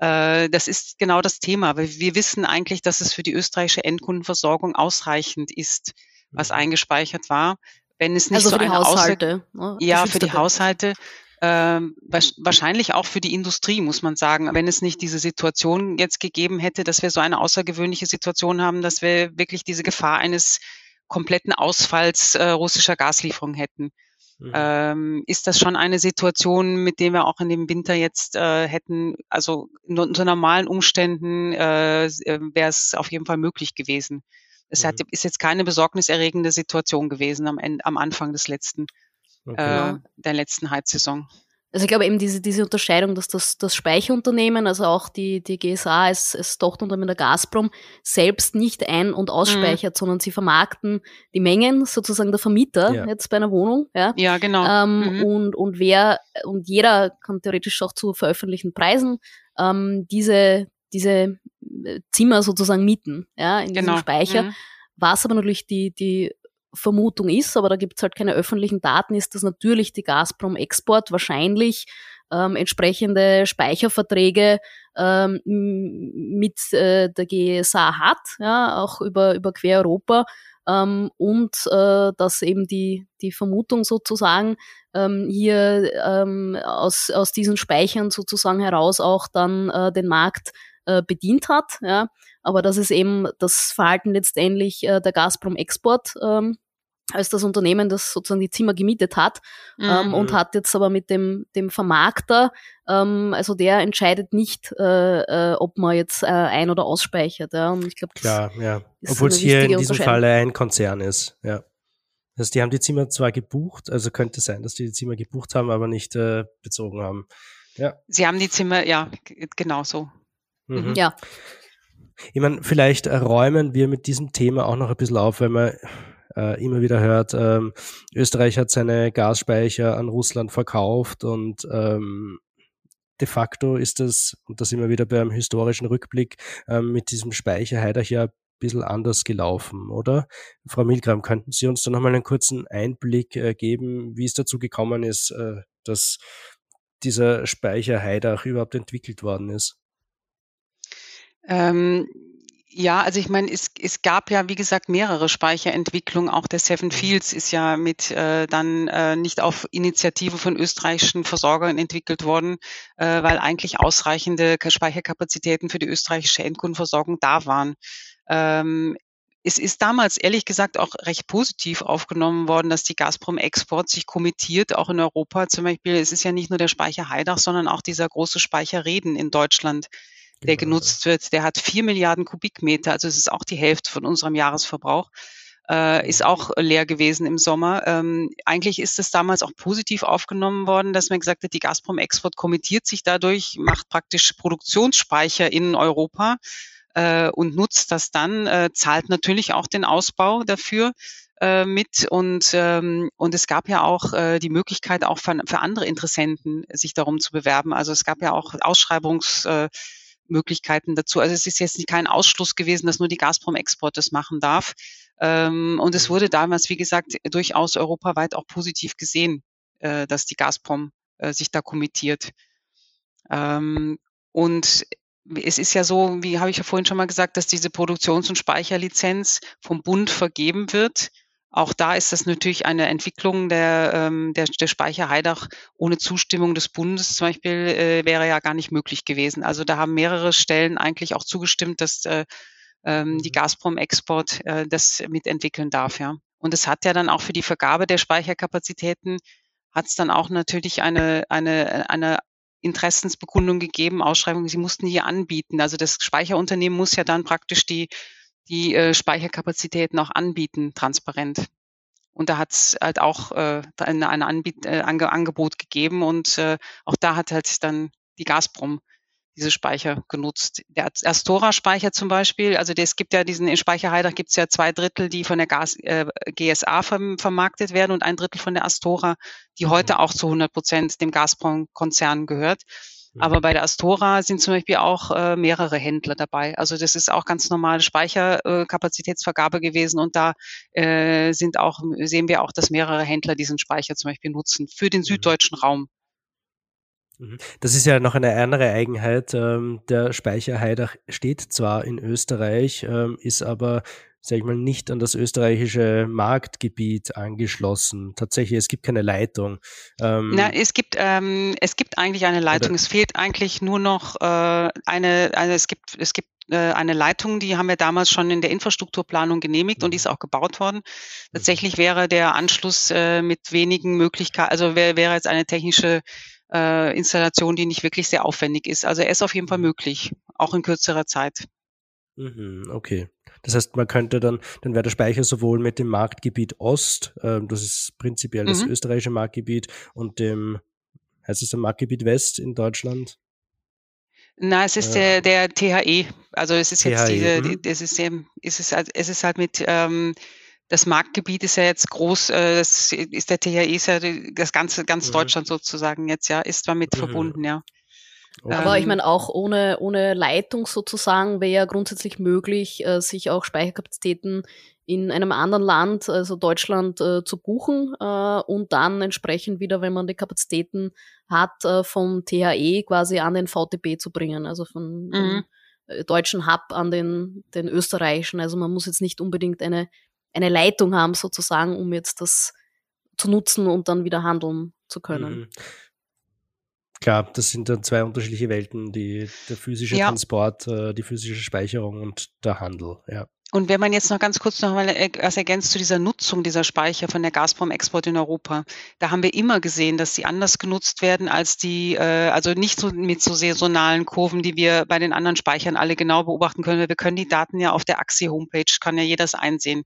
Äh, das ist genau das Thema, weil wir wissen eigentlich, dass es für die österreichische Endkundenversorgung ausreichend ist, was mhm. eingespeichert war. Wenn es nicht also so für die Haushalte. Außer ne? ja, für die Haushalte. Ähm, wahrscheinlich auch für die Industrie, muss man sagen. Wenn es nicht diese Situation jetzt gegeben hätte, dass wir so eine außergewöhnliche Situation haben, dass wir wirklich diese Gefahr eines kompletten Ausfalls äh, russischer Gaslieferung hätten. Mhm. Ähm, ist das schon eine Situation, mit der wir auch in dem Winter jetzt äh, hätten, also unter normalen Umständen äh, äh wäre es auf jeden Fall möglich gewesen. Es mhm. hat, ist jetzt keine besorgniserregende Situation gewesen am, Ende, am Anfang des letzten, okay. äh, der letzten Heizsaison. Also ich glaube eben diese, diese Unterscheidung, dass das, das Speicherunternehmen, also auch die, die GSA als, als Tochterunternehmen der Gazprom, selbst nicht ein- und ausspeichert, mhm. sondern sie vermarkten die Mengen, sozusagen der Vermieter ja. jetzt bei einer Wohnung. Ja, ja genau. Ähm, mhm. und, und wer, und jeder kann theoretisch auch zu veröffentlichten Preisen ähm, diese, diese äh, Zimmer sozusagen mieten, ja, in genau. diesem Speicher. Mhm. Was aber natürlich die, die Vermutung ist, aber da gibt es halt keine öffentlichen Daten, ist, dass natürlich die Gazprom Export wahrscheinlich ähm, entsprechende Speicherverträge ähm, mit äh, der GSA hat, ja, auch über, über quer Europa. Ähm, und äh, dass eben die, die Vermutung sozusagen ähm, hier ähm, aus, aus diesen Speichern sozusagen heraus auch dann äh, den Markt äh, bedient hat. Ja. Aber das ist eben das Verhalten letztendlich äh, der Gazprom Export ähm, als das Unternehmen, das sozusagen die Zimmer gemietet hat mhm. ähm, und hat jetzt aber mit dem, dem Vermarkter, ähm, also der entscheidet nicht, äh, äh, ob man jetzt äh, ein- oder ausspeichert. Ja. Und ich glaube, klar, ja. Obwohl es hier in diesem Falle ein Konzern ist, ja. Das heißt, die haben die Zimmer zwar gebucht, also könnte sein, dass die die Zimmer gebucht haben, aber nicht äh, bezogen haben. Ja. Sie haben die Zimmer, ja, genau so. Mhm. Ja. Ich meine, vielleicht räumen wir mit diesem Thema auch noch ein bisschen auf, weil man äh, immer wieder hört, ähm, Österreich hat seine Gasspeicher an Russland verkauft und ähm, de facto ist das, und das immer wieder beim historischen Rückblick, ähm, mit diesem Speicher Heidach ja ein bisschen anders gelaufen, oder? Frau Milgram, könnten Sie uns da nochmal einen kurzen Einblick äh, geben, wie es dazu gekommen ist, äh, dass dieser Speicher Heidach überhaupt entwickelt worden ist? Ähm, ja, also ich meine, es, es gab ja, wie gesagt, mehrere Speicherentwicklungen. Auch der Seven mhm. Fields ist ja mit äh, dann äh, nicht auf Initiative von österreichischen Versorgern entwickelt worden, äh, weil eigentlich ausreichende Speicherkapazitäten für die österreichische Endkundenversorgung da waren. Ähm, es ist damals ehrlich gesagt auch recht positiv aufgenommen worden, dass die Gazprom Export sich kommentiert, auch in Europa zum Beispiel. Es ist ja nicht nur der Speicher Heidach, sondern auch dieser große Speicher Reden in Deutschland der genau. genutzt wird. Der hat vier Milliarden Kubikmeter, also es ist auch die Hälfte von unserem Jahresverbrauch. Äh, ist auch leer gewesen im Sommer. Ähm, eigentlich ist es damals auch positiv aufgenommen worden, dass man gesagt hat, die Gazprom Export kommentiert sich dadurch, macht praktisch Produktionsspeicher in Europa äh, und nutzt das dann, äh, zahlt natürlich auch den Ausbau dafür. äh, mit und ähm, und es gab ja auch äh, die Möglichkeit auch für, für andere Interessenten sich darum zu bewerben. Also es gab ja auch Ausschreibungs äh, Möglichkeiten dazu. Also es ist jetzt kein Ausschluss gewesen, dass nur die Gazprom Export das machen darf. Ähm, und es wurde damals, wie gesagt, durchaus europaweit auch positiv gesehen, äh, dass die Gazprom äh, sich da kommittiert. Ähm, und es ist ja so, wie habe ich ja vorhin schon mal gesagt, dass diese Produktions- und Speicherlizenz vom Bund vergeben wird. Auch da ist das natürlich eine Entwicklung der, ähm, der, der Speicher Heidach ohne Zustimmung des Bundes zum Beispiel äh, wäre ja gar nicht möglich gewesen. Also da haben mehrere Stellen eigentlich auch zugestimmt, dass äh, ähm, die mhm. Gazprom-Export äh, das mitentwickeln darf. Ja. Und es hat ja dann auch für die Vergabe der Speicherkapazitäten hat es dann auch natürlich eine, eine, eine Interessensbekundung gegeben, Ausschreibung, sie mussten hier anbieten. Also das Speicherunternehmen muss ja dann praktisch die, die äh, Speicherkapazitäten auch anbieten, transparent. Und da hat es halt auch äh, ein, ein Anbiet, äh, Angebot gegeben und äh, auch da hat halt dann die Gazprom diese Speicher genutzt. Der Astora-Speicher zum Beispiel, also es gibt ja diesen, in Speicherheidach gibt es ja zwei Drittel, die von der Gas, äh, GSA verm, vermarktet werden und ein Drittel von der Astora, die mhm. heute auch zu 100 Prozent dem Gazprom-Konzern gehört. Mhm. Aber bei der Astora sind zum Beispiel auch äh, mehrere Händler dabei. Also das ist auch ganz normale Speicherkapazitätsvergabe äh, gewesen und da äh, sind auch, sehen wir auch, dass mehrere Händler diesen Speicher zum Beispiel nutzen für den mhm. süddeutschen Raum. Mhm. Das ist ja noch eine andere Eigenheit. Ähm, der Speicher Heidach steht zwar in Österreich, ähm, ist aber sag ich mal, nicht an das österreichische Marktgebiet angeschlossen. Tatsächlich, es gibt keine Leitung. Ähm, Na, es gibt, ähm, es gibt eigentlich eine Leitung. Es fehlt eigentlich nur noch äh, eine, eine, es gibt, es gibt äh, eine Leitung, die haben wir damals schon in der Infrastrukturplanung genehmigt und die ist mhm. auch gebaut worden. Mhm. Tatsächlich wäre der Anschluss äh, mit wenigen Möglichkeiten, also wäre, wäre jetzt eine technische äh, Installation, die nicht wirklich sehr aufwendig ist. Also er ist auf jeden Fall mhm. möglich, auch in kürzerer Zeit. Mhm, okay. Das heißt, man könnte dann, dann wäre der Speicher sowohl mit dem Marktgebiet Ost, äh, das ist prinzipiell das mhm. österreichische Marktgebiet, und dem, heißt es der Marktgebiet West in Deutschland? Na, es ist äh, der, der THE. Also es ist THE, jetzt diese, mhm. es ist es ist, es ist halt mit ähm, das Marktgebiet ist ja jetzt groß, äh, das ist der THE, ist ja das ganze, ganz mhm. Deutschland sozusagen jetzt, ja, ist damit mhm. verbunden, ja. Okay. Aber ich meine, auch ohne, ohne Leitung sozusagen wäre ja grundsätzlich möglich, äh, sich auch Speicherkapazitäten in einem anderen Land, also Deutschland, äh, zu buchen äh, und dann entsprechend wieder, wenn man die Kapazitäten hat, äh, vom THE quasi an den VTB zu bringen, also von mhm. dem deutschen Hub an den, den österreichischen. Also man muss jetzt nicht unbedingt eine eine Leitung haben sozusagen, um jetzt das zu nutzen und dann wieder handeln zu können. Mhm. Klar, das sind dann zwei unterschiedliche Welten, die, der physische ja. Transport, äh, die physische Speicherung und der Handel, ja. Und wenn man jetzt noch ganz kurz noch mal was ergänzt zu dieser Nutzung dieser Speicher von der Gazprom-Export in Europa, da haben wir immer gesehen, dass sie anders genutzt werden als die, äh, also nicht so mit so saisonalen Kurven, die wir bei den anderen Speichern alle genau beobachten können. Wir können die Daten ja auf der AXI-Homepage, kann ja jeder einsehen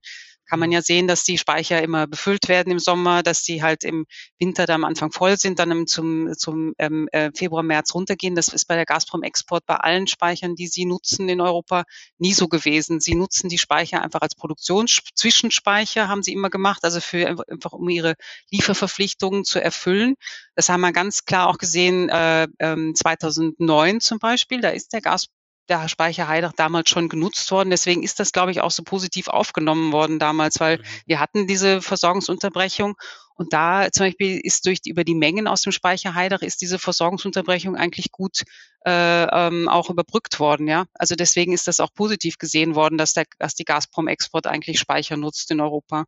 kann man ja sehen, dass die Speicher immer befüllt werden im Sommer, dass die halt im Winter da am Anfang voll sind, dann zum, zum ähm, äh, Februar, März runtergehen. Das ist bei der Gazprom Export bei allen Speichern, die sie nutzen in Europa, nie so gewesen. Sie nutzen die Speicher einfach als Produktionszwischenspeicher, haben sie immer gemacht, also für einfach um ihre Lieferverpflichtungen zu erfüllen. Das haben wir ganz klar auch gesehen äh, äh, 2009 zum Beispiel. Da ist der Gas der Speicher Heidach damals schon genutzt worden. Deswegen ist das, glaube ich, auch so positiv aufgenommen worden damals, weil mhm. wir hatten diese Versorgungsunterbrechung und da zum Beispiel ist durch über die Mengen aus dem Speicher Heidach ist diese Versorgungsunterbrechung eigentlich gut äh, ähm, auch überbrückt worden. Ja, also deswegen ist das auch positiv gesehen worden, dass der, dass die Gazprom-Export eigentlich Speicher nutzt in Europa.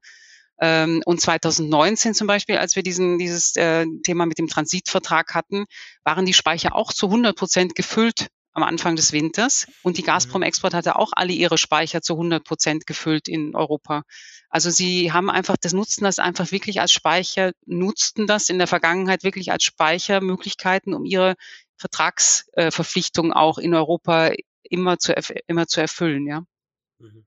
Ähm, und 2019 zum Beispiel, als wir diesen, dieses äh, Thema mit dem Transitvertrag hatten, waren die Speicher auch zu 100 Prozent gefüllt am Anfang des Winters. Und die mhm. Gazprom Export hatte auch alle ihre Speicher zu 100 Prozent gefüllt in Europa. Also sie haben einfach, das nutzen das einfach wirklich als Speicher, nutzten das in der Vergangenheit wirklich als Speichermöglichkeiten, um ihre Vertragsverpflichtungen auch in Europa immer zu, immer zu erfüllen, ja. Mhm.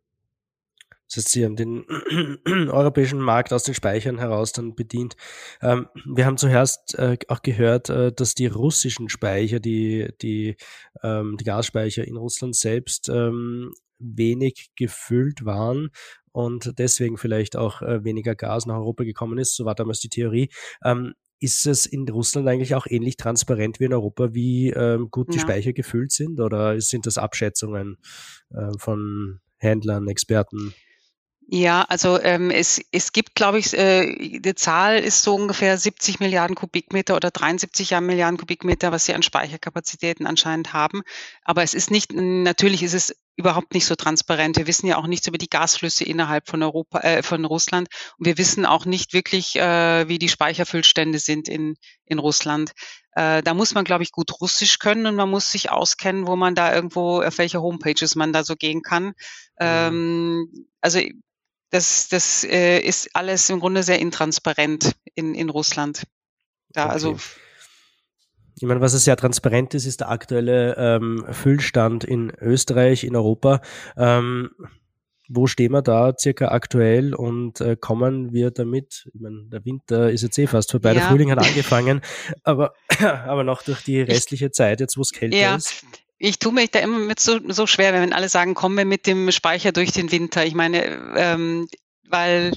Das heißt, sie haben den *clears throat* europäischen Markt aus den Speichern heraus dann bedient. Ähm, wir haben zuerst äh, auch gehört, äh, dass die russischen Speicher, die, die, ähm, die Gasspeicher in Russland selbst ähm, wenig gefüllt waren. und deswegen vielleicht auch äh, weniger Gas nach Europa gekommen ist. So war damals die Theorie. Ähm, ist es in Russland eigentlich auch ähnlich transparent wie in Europa, wie ähm, gut die ja. Speicher gefüllt sind? Oder sind das Abschätzungen äh, von Händlern, Experten? Ja, also ähm, es, es gibt, glaube ich, äh, die Zahl ist so ungefähr 70 Milliarden Kubikmeter oder 73 Milliarden Kubikmeter, was sie an Speicherkapazitäten anscheinend haben. Aber es ist nicht, natürlich ist es überhaupt nicht so transparent. Wir wissen ja auch nichts über die Gasflüsse innerhalb von Europa, äh, von Russland. Und wir wissen auch nicht wirklich, äh, wie die Speicherfüllstände sind in, in Russland. Äh, da muss man, glaube ich, gut Russisch können und man muss sich auskennen, wo man da irgendwo, auf welche Homepages man da so gehen kann. Mhm. Ähm, also das, das äh, ist alles im Grunde sehr intransparent in, in Russland. Da, okay. also ich meine, was sehr transparent ist, ist der aktuelle ähm, Füllstand in Österreich, in Europa. Ähm, wo stehen wir da circa aktuell und äh, kommen wir damit? Ich meine, der Winter ist jetzt eh fast vorbei, ja. der Frühling hat angefangen, aber, *clears throat* aber noch durch die restliche Zeit, jetzt wo es kälter ja. ist. Ich tue mich da immer mit so, so schwer, wenn alle sagen, kommen wir mit dem Speicher durch den Winter. Ich meine, ähm, weil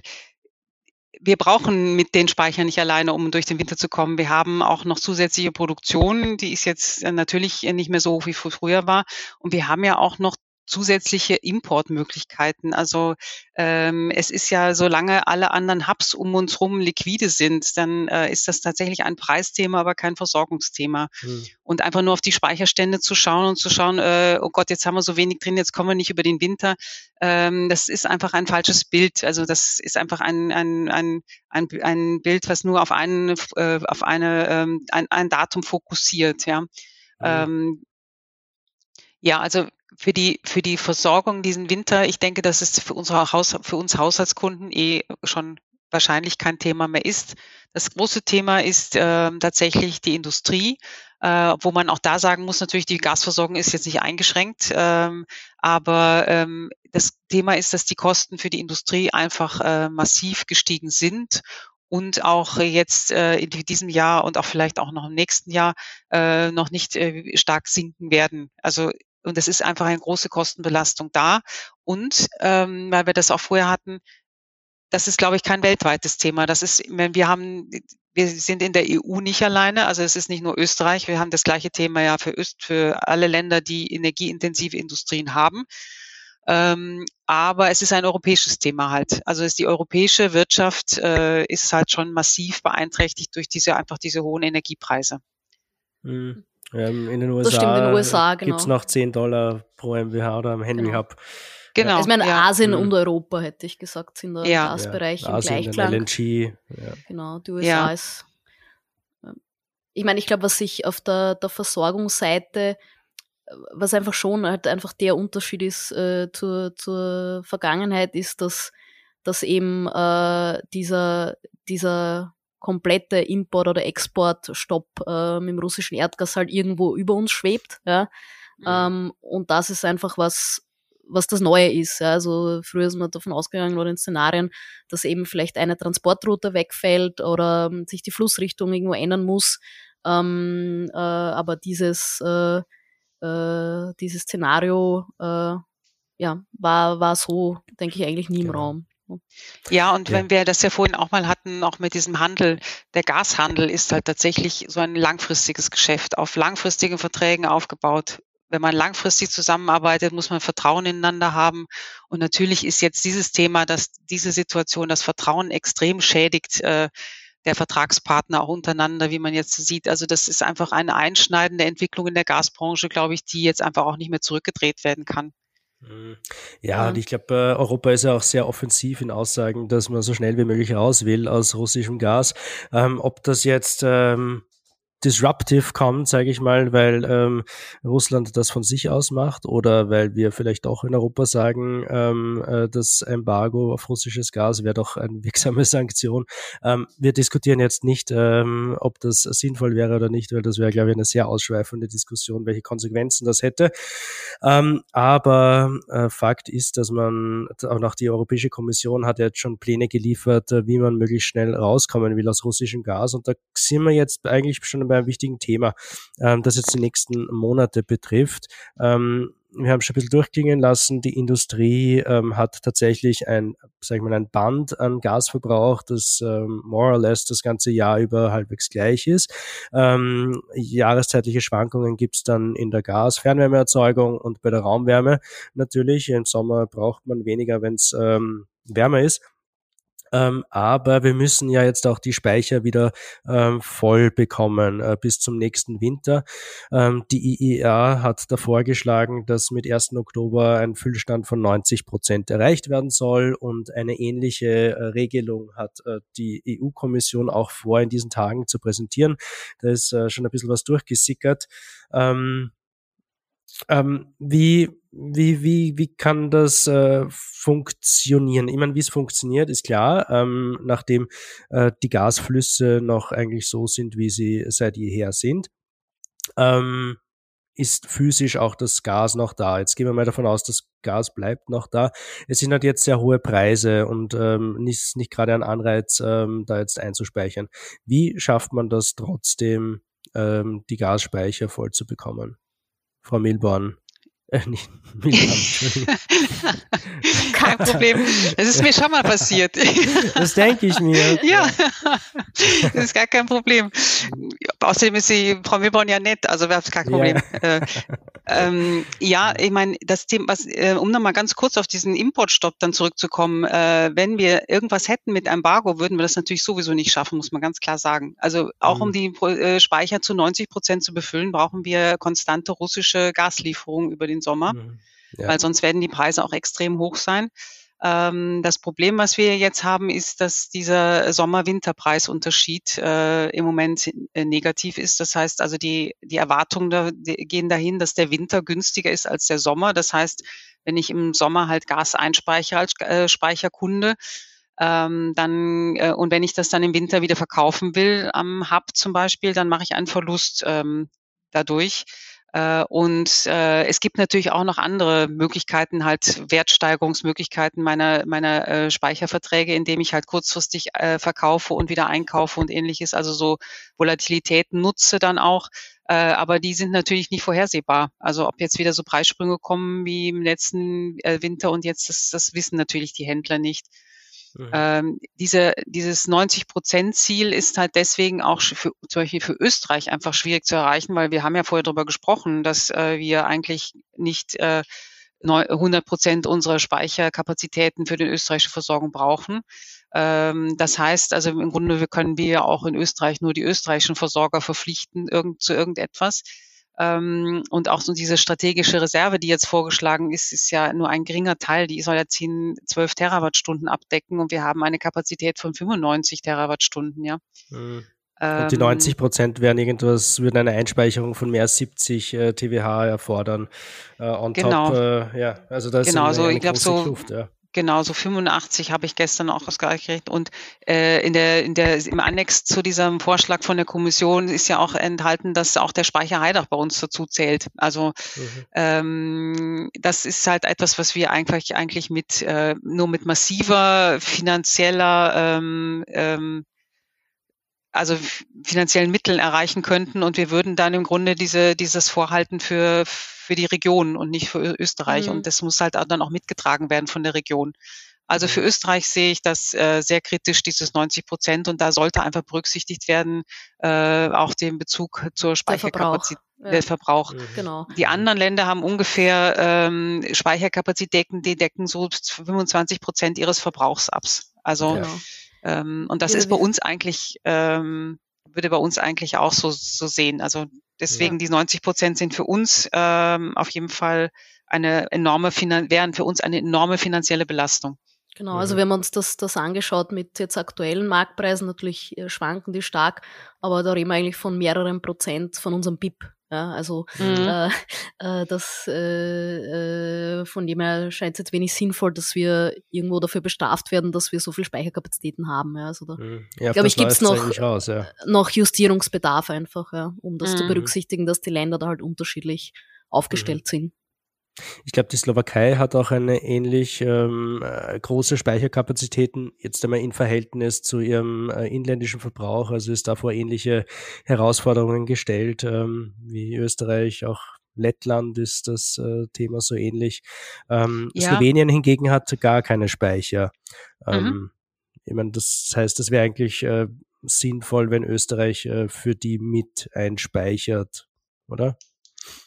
wir brauchen mit den Speichern nicht alleine, um durch den Winter zu kommen. Wir haben auch noch zusätzliche Produktion, die ist jetzt natürlich nicht mehr so, wie früher war. Und wir haben ja auch noch zusätzliche Importmöglichkeiten. Also ähm, es ist ja, solange alle anderen Hubs um uns rum liquide sind, dann äh, ist das tatsächlich ein Preisthema, aber kein Versorgungsthema. Hm. Und einfach nur auf die Speicherstände zu schauen und zu schauen, äh, oh Gott, jetzt haben wir so wenig drin, jetzt kommen wir nicht über den Winter, ähm, das ist einfach ein falsches Bild. Also das ist einfach ein, ein, ein, ein, ein Bild, was nur auf, einen, äh, auf eine, ähm, ein, ein Datum fokussiert. Ja. Mhm. Ähm, ja, also für die, für die Versorgung diesen Winter, ich denke, dass es für unsere Haus, für uns Haushaltskunden eh schon wahrscheinlich kein Thema mehr ist. Das große Thema ist äh, tatsächlich die Industrie, äh, wo man auch da sagen muss, natürlich die Gasversorgung ist jetzt nicht eingeschränkt, ähm, aber ähm, das Thema ist, dass die Kosten für die Industrie einfach äh, massiv gestiegen sind und auch jetzt äh, in diesem Jahr und auch vielleicht auch noch im nächsten Jahr äh, noch nicht äh, stark sinken werden. Also und es ist einfach eine große Kostenbelastung da. Und ähm, weil wir das auch vorher hatten, das ist, glaube ich, kein weltweites Thema. Das ist, wir haben, wir sind in der EU nicht alleine. Also es ist nicht nur Österreich. Wir haben das gleiche Thema ja für Öst, für alle Länder, die energieintensive Industrien haben. Ähm, aber es ist ein europäisches Thema halt. Also ist die europäische Wirtschaft äh, ist halt schon massiv beeinträchtigt durch diese einfach diese hohen Energiepreise. Mhm. Ähm, in den USA, USA genau. gibt es noch 10 Dollar pro MWH oder am Henry genau. Hub. Genau. Also ich meine, ja. Asien mhm. und Europa, hätte ich gesagt, sind da ja. Gasbereich ja. im Asien, Gleichklang. LNG. Ja. Genau, die USA ja. ist. Ich meine, ich glaube, was sich auf der, der Versorgungsseite, was einfach schon halt einfach der Unterschied ist äh, zur, zur Vergangenheit, ist, dass, dass eben äh, dieser, dieser komplette Import- oder Exportstopp äh, mit dem russischen Erdgas halt irgendwo über uns schwebt. Ja? Mhm. Ähm, und das ist einfach was, was das Neue ist. Ja? Also früher ist man davon ausgegangen oder in Szenarien, dass eben vielleicht eine Transportroute wegfällt oder ähm, sich die Flussrichtung irgendwo ändern muss. Ähm, äh, aber dieses, äh, äh, dieses Szenario äh, ja, war, war so, denke ich, eigentlich nie im genau. Raum. Ja, und ja. wenn wir das ja vorhin auch mal hatten, auch mit diesem Handel, der Gashandel ist halt tatsächlich so ein langfristiges Geschäft, auf langfristigen Verträgen aufgebaut. Wenn man langfristig zusammenarbeitet, muss man Vertrauen ineinander haben. Und natürlich ist jetzt dieses Thema, dass diese Situation das Vertrauen extrem schädigt, äh, der Vertragspartner auch untereinander, wie man jetzt sieht. Also das ist einfach eine einschneidende Entwicklung in der Gasbranche, glaube ich, die jetzt einfach auch nicht mehr zurückgedreht werden kann. Mhm. Ja, und ich glaube, äh, Europa ist ja auch sehr offensiv in Aussagen, dass man so schnell wie möglich raus will aus russischem Gas. Ähm, ob das jetzt ähm, disruptive kommt, sage ich mal, weil ähm, Russland das von sich aus macht oder weil wir vielleicht auch in Europa sagen, ähm, äh, das Embargo auf russisches Gas wäre doch eine *laughs* wirksame Sanktion. Ähm, wir diskutieren jetzt nicht, ähm, ob das sinnvoll wäre oder nicht, weil das wäre, glaube ich, eine sehr ausschweifende Diskussion, welche Konsequenzen das hätte. Ähm, aber äh, Fakt ist, dass man, auch nach die Europäische Kommission hat jetzt schon Pläne geliefert, äh, wie man möglichst schnell rauskommen will aus russischem Gas und da sind wir jetzt eigentlich schon bei einem wichtigen Thema, ähm, das jetzt die nächsten Monate betrifft. Ähm, wir haben schon ein bisschen durchklingen lassen, die Industrie ähm, hat tatsächlich ein, sag ich mal, ein Band an Gasverbrauch, das ähm, more or less das ganze Jahr über halbwegs gleich ist. Ähm, jahreszeitliche Schwankungen gibt's dann in der Gas-Fernwärmeerzeugung und bei der Raumwärme natürlich. Im Sommer braucht man weniger, wenn es ähm, wärmer ist. Ähm, aber wir müssen ja jetzt auch die Speicher wieder ähm, voll bekommen äh, bis zum nächsten Winter. Ähm, die IEA hat da vorgeschlagen, dass mit 1. Oktober ein Füllstand von 90 Prozent erreicht werden soll und eine ähnliche äh, Regelung hat äh, die EU-Kommission auch vor, in diesen Tagen zu präsentieren. Da ist äh, schon ein bisschen was durchgesickert. Ähm, ähm, wie, wie, wie, wie kann das äh, funktionieren? Ich meine, wie es funktioniert, ist klar, ähm, nachdem äh, die Gasflüsse noch eigentlich so sind, wie sie seit jeher sind. Ähm, ist physisch auch das Gas noch da. Jetzt gehen wir mal davon aus, das Gas bleibt noch da. Es sind halt jetzt sehr hohe Preise und ähm, nicht, nicht gerade ein Anreiz, ähm, da jetzt einzuspeichern. Wie schafft man das trotzdem, ähm, die Gasspeicher voll zu bekommen? Frau Milborn. Äh, *laughs* nicht Milborn, *laughs* Kein Problem. Das ist mir schon mal passiert. *laughs* Das denke ich mir. Ja, das ist gar kein Problem. Außerdem ist sie, Frau Milborn, ja nett, also wäre es kein Problem. Ja, äh, ähm, ja ich meine, das Thema, was, äh, um nochmal ganz kurz auf diesen Importstopp dann zurückzukommen, äh, wenn wir irgendwas hätten mit Embargo, würden wir das natürlich sowieso nicht schaffen, muss man ganz klar sagen. Also auch mhm. um die äh, Speicher zu 90 Prozent zu befüllen, brauchen wir konstante russische Gaslieferungen über den Sommer, mhm. ja. weil sonst werden die Preise auch extrem hoch sein. Ähm, das Problem, was wir jetzt haben, ist, dass dieser Sommer-Winter-Preisunterschied äh, im Moment äh, negativ ist. Das heißt also, die, die Erwartungen da, die gehen dahin, dass der Winter günstiger ist als der Sommer. Das heißt, wenn ich im Sommer halt Gas einspeichere als äh, Speicherkunde, ähm, dann äh, und wenn ich das dann im Winter wieder verkaufen will am Hub zum Beispiel, dann mache ich einen Verlust ähm, dadurch. Äh, und äh, es gibt natürlich auch noch andere Möglichkeiten, halt Wertsteigerungsmöglichkeiten meiner, meiner äh, Speicherverträge, indem ich halt kurzfristig äh, verkaufe und wieder einkaufe und ähnliches. Also so Volatilitäten nutze dann auch. Äh, aber die sind natürlich nicht vorhersehbar. Also ob jetzt wieder so Preissprünge kommen wie im letzten äh, Winter und jetzt, das, das wissen natürlich die Händler nicht. Mhm. Ähm, diese, dieses 90-Prozent-Ziel ist halt deswegen auch für, zum Beispiel für Österreich einfach schwierig zu erreichen, weil wir haben ja vorher darüber gesprochen, dass äh, wir eigentlich nicht äh, 100 Prozent unserer Speicherkapazitäten für die österreichische Versorgung brauchen. Ähm, das heißt also im Grunde können wir auch in Österreich nur die österreichischen Versorger verpflichten irgend, zu irgendetwas. Ähm, und auch so diese strategische Reserve, die jetzt vorgeschlagen ist, ist ja nur ein geringer Teil. Die soll ja 10, 12 Terawattstunden abdecken und wir haben eine Kapazität von 95 Terawattstunden, ja. Mhm. Und die 90 ähm, Prozent wären irgendwas, würden eine Einspeicherung von mehr als 70 äh, TWH erfordern. Äh, on genau. top, äh, ja, also das genau, ist eine, eine so, ich große so, Kluft, ja. Genau, so 85 habe ich gestern auch ausgerechnet. Und äh, in der, in der, im Annex zu diesem Vorschlag von der Kommission ist ja auch enthalten, dass auch der Speicher Heidach bei uns dazu zählt. Also mhm. ähm, das ist halt etwas, was wir eigentlich, eigentlich mit äh, nur mit massiver finanzieller ähm, ähm, also finanziellen Mitteln erreichen könnten und wir würden dann im Grunde diese, dieses Vorhalten für, für die Region und nicht für Österreich. Mhm. Und das muss halt dann auch mitgetragen werden von der Region. Also für mhm. Österreich sehe ich das äh, sehr kritisch, dieses 90 Prozent. Und da sollte einfach berücksichtigt werden, äh, auch den Bezug zur Speicherkapazität. Der Verbrauch. Ja. Genau. Die anderen Länder haben ungefähr ähm, Speicherkapazitäten, die decken so 25 Prozent ihres Verbrauchs ab. Also genau. Ähm, und das ja, ist bei uns eigentlich, ähm, würde bei uns eigentlich auch so, so sehen. Also deswegen ja. die 90 Prozent sind für uns ähm, auf jeden Fall eine enorme, wären für uns eine enorme finanzielle Belastung. Genau, also mhm. wir haben uns das, das angeschaut mit jetzt aktuellen Marktpreisen, natürlich äh, schwanken die stark, aber da reden wir eigentlich von mehreren Prozent von unserem BIP. Ja, also mhm. äh, *laughs* äh, das äh, äh, von dem her scheint es jetzt wenig sinnvoll, dass wir irgendwo dafür bestraft werden, dass wir so viel Speicherkapazitäten haben. Ja, also da mhm. ja, glaube ich, gibt es noch, ja. noch Justierungsbedarf einfach, ja, um das mhm. zu berücksichtigen, dass die Länder da halt unterschiedlich aufgestellt mhm. sind. Ich glaube, die Slowakei hat auch eine ähnlich ähm, äh, große Speicherkapazitäten, jetzt einmal in Verhältnis zu ihrem äh, inländischen Verbrauch. Also ist da vor ähnliche Herausforderungen gestellt ähm, wie Österreich, auch Lettland ist das äh, Thema so ähnlich. Ähm, ja. Slowenien hingegen hat gar keine Speicher. Ähm, mhm. Ich meine, das heißt, das wäre eigentlich äh, sinnvoll, wenn Österreich äh, für die mit einspeichert, oder?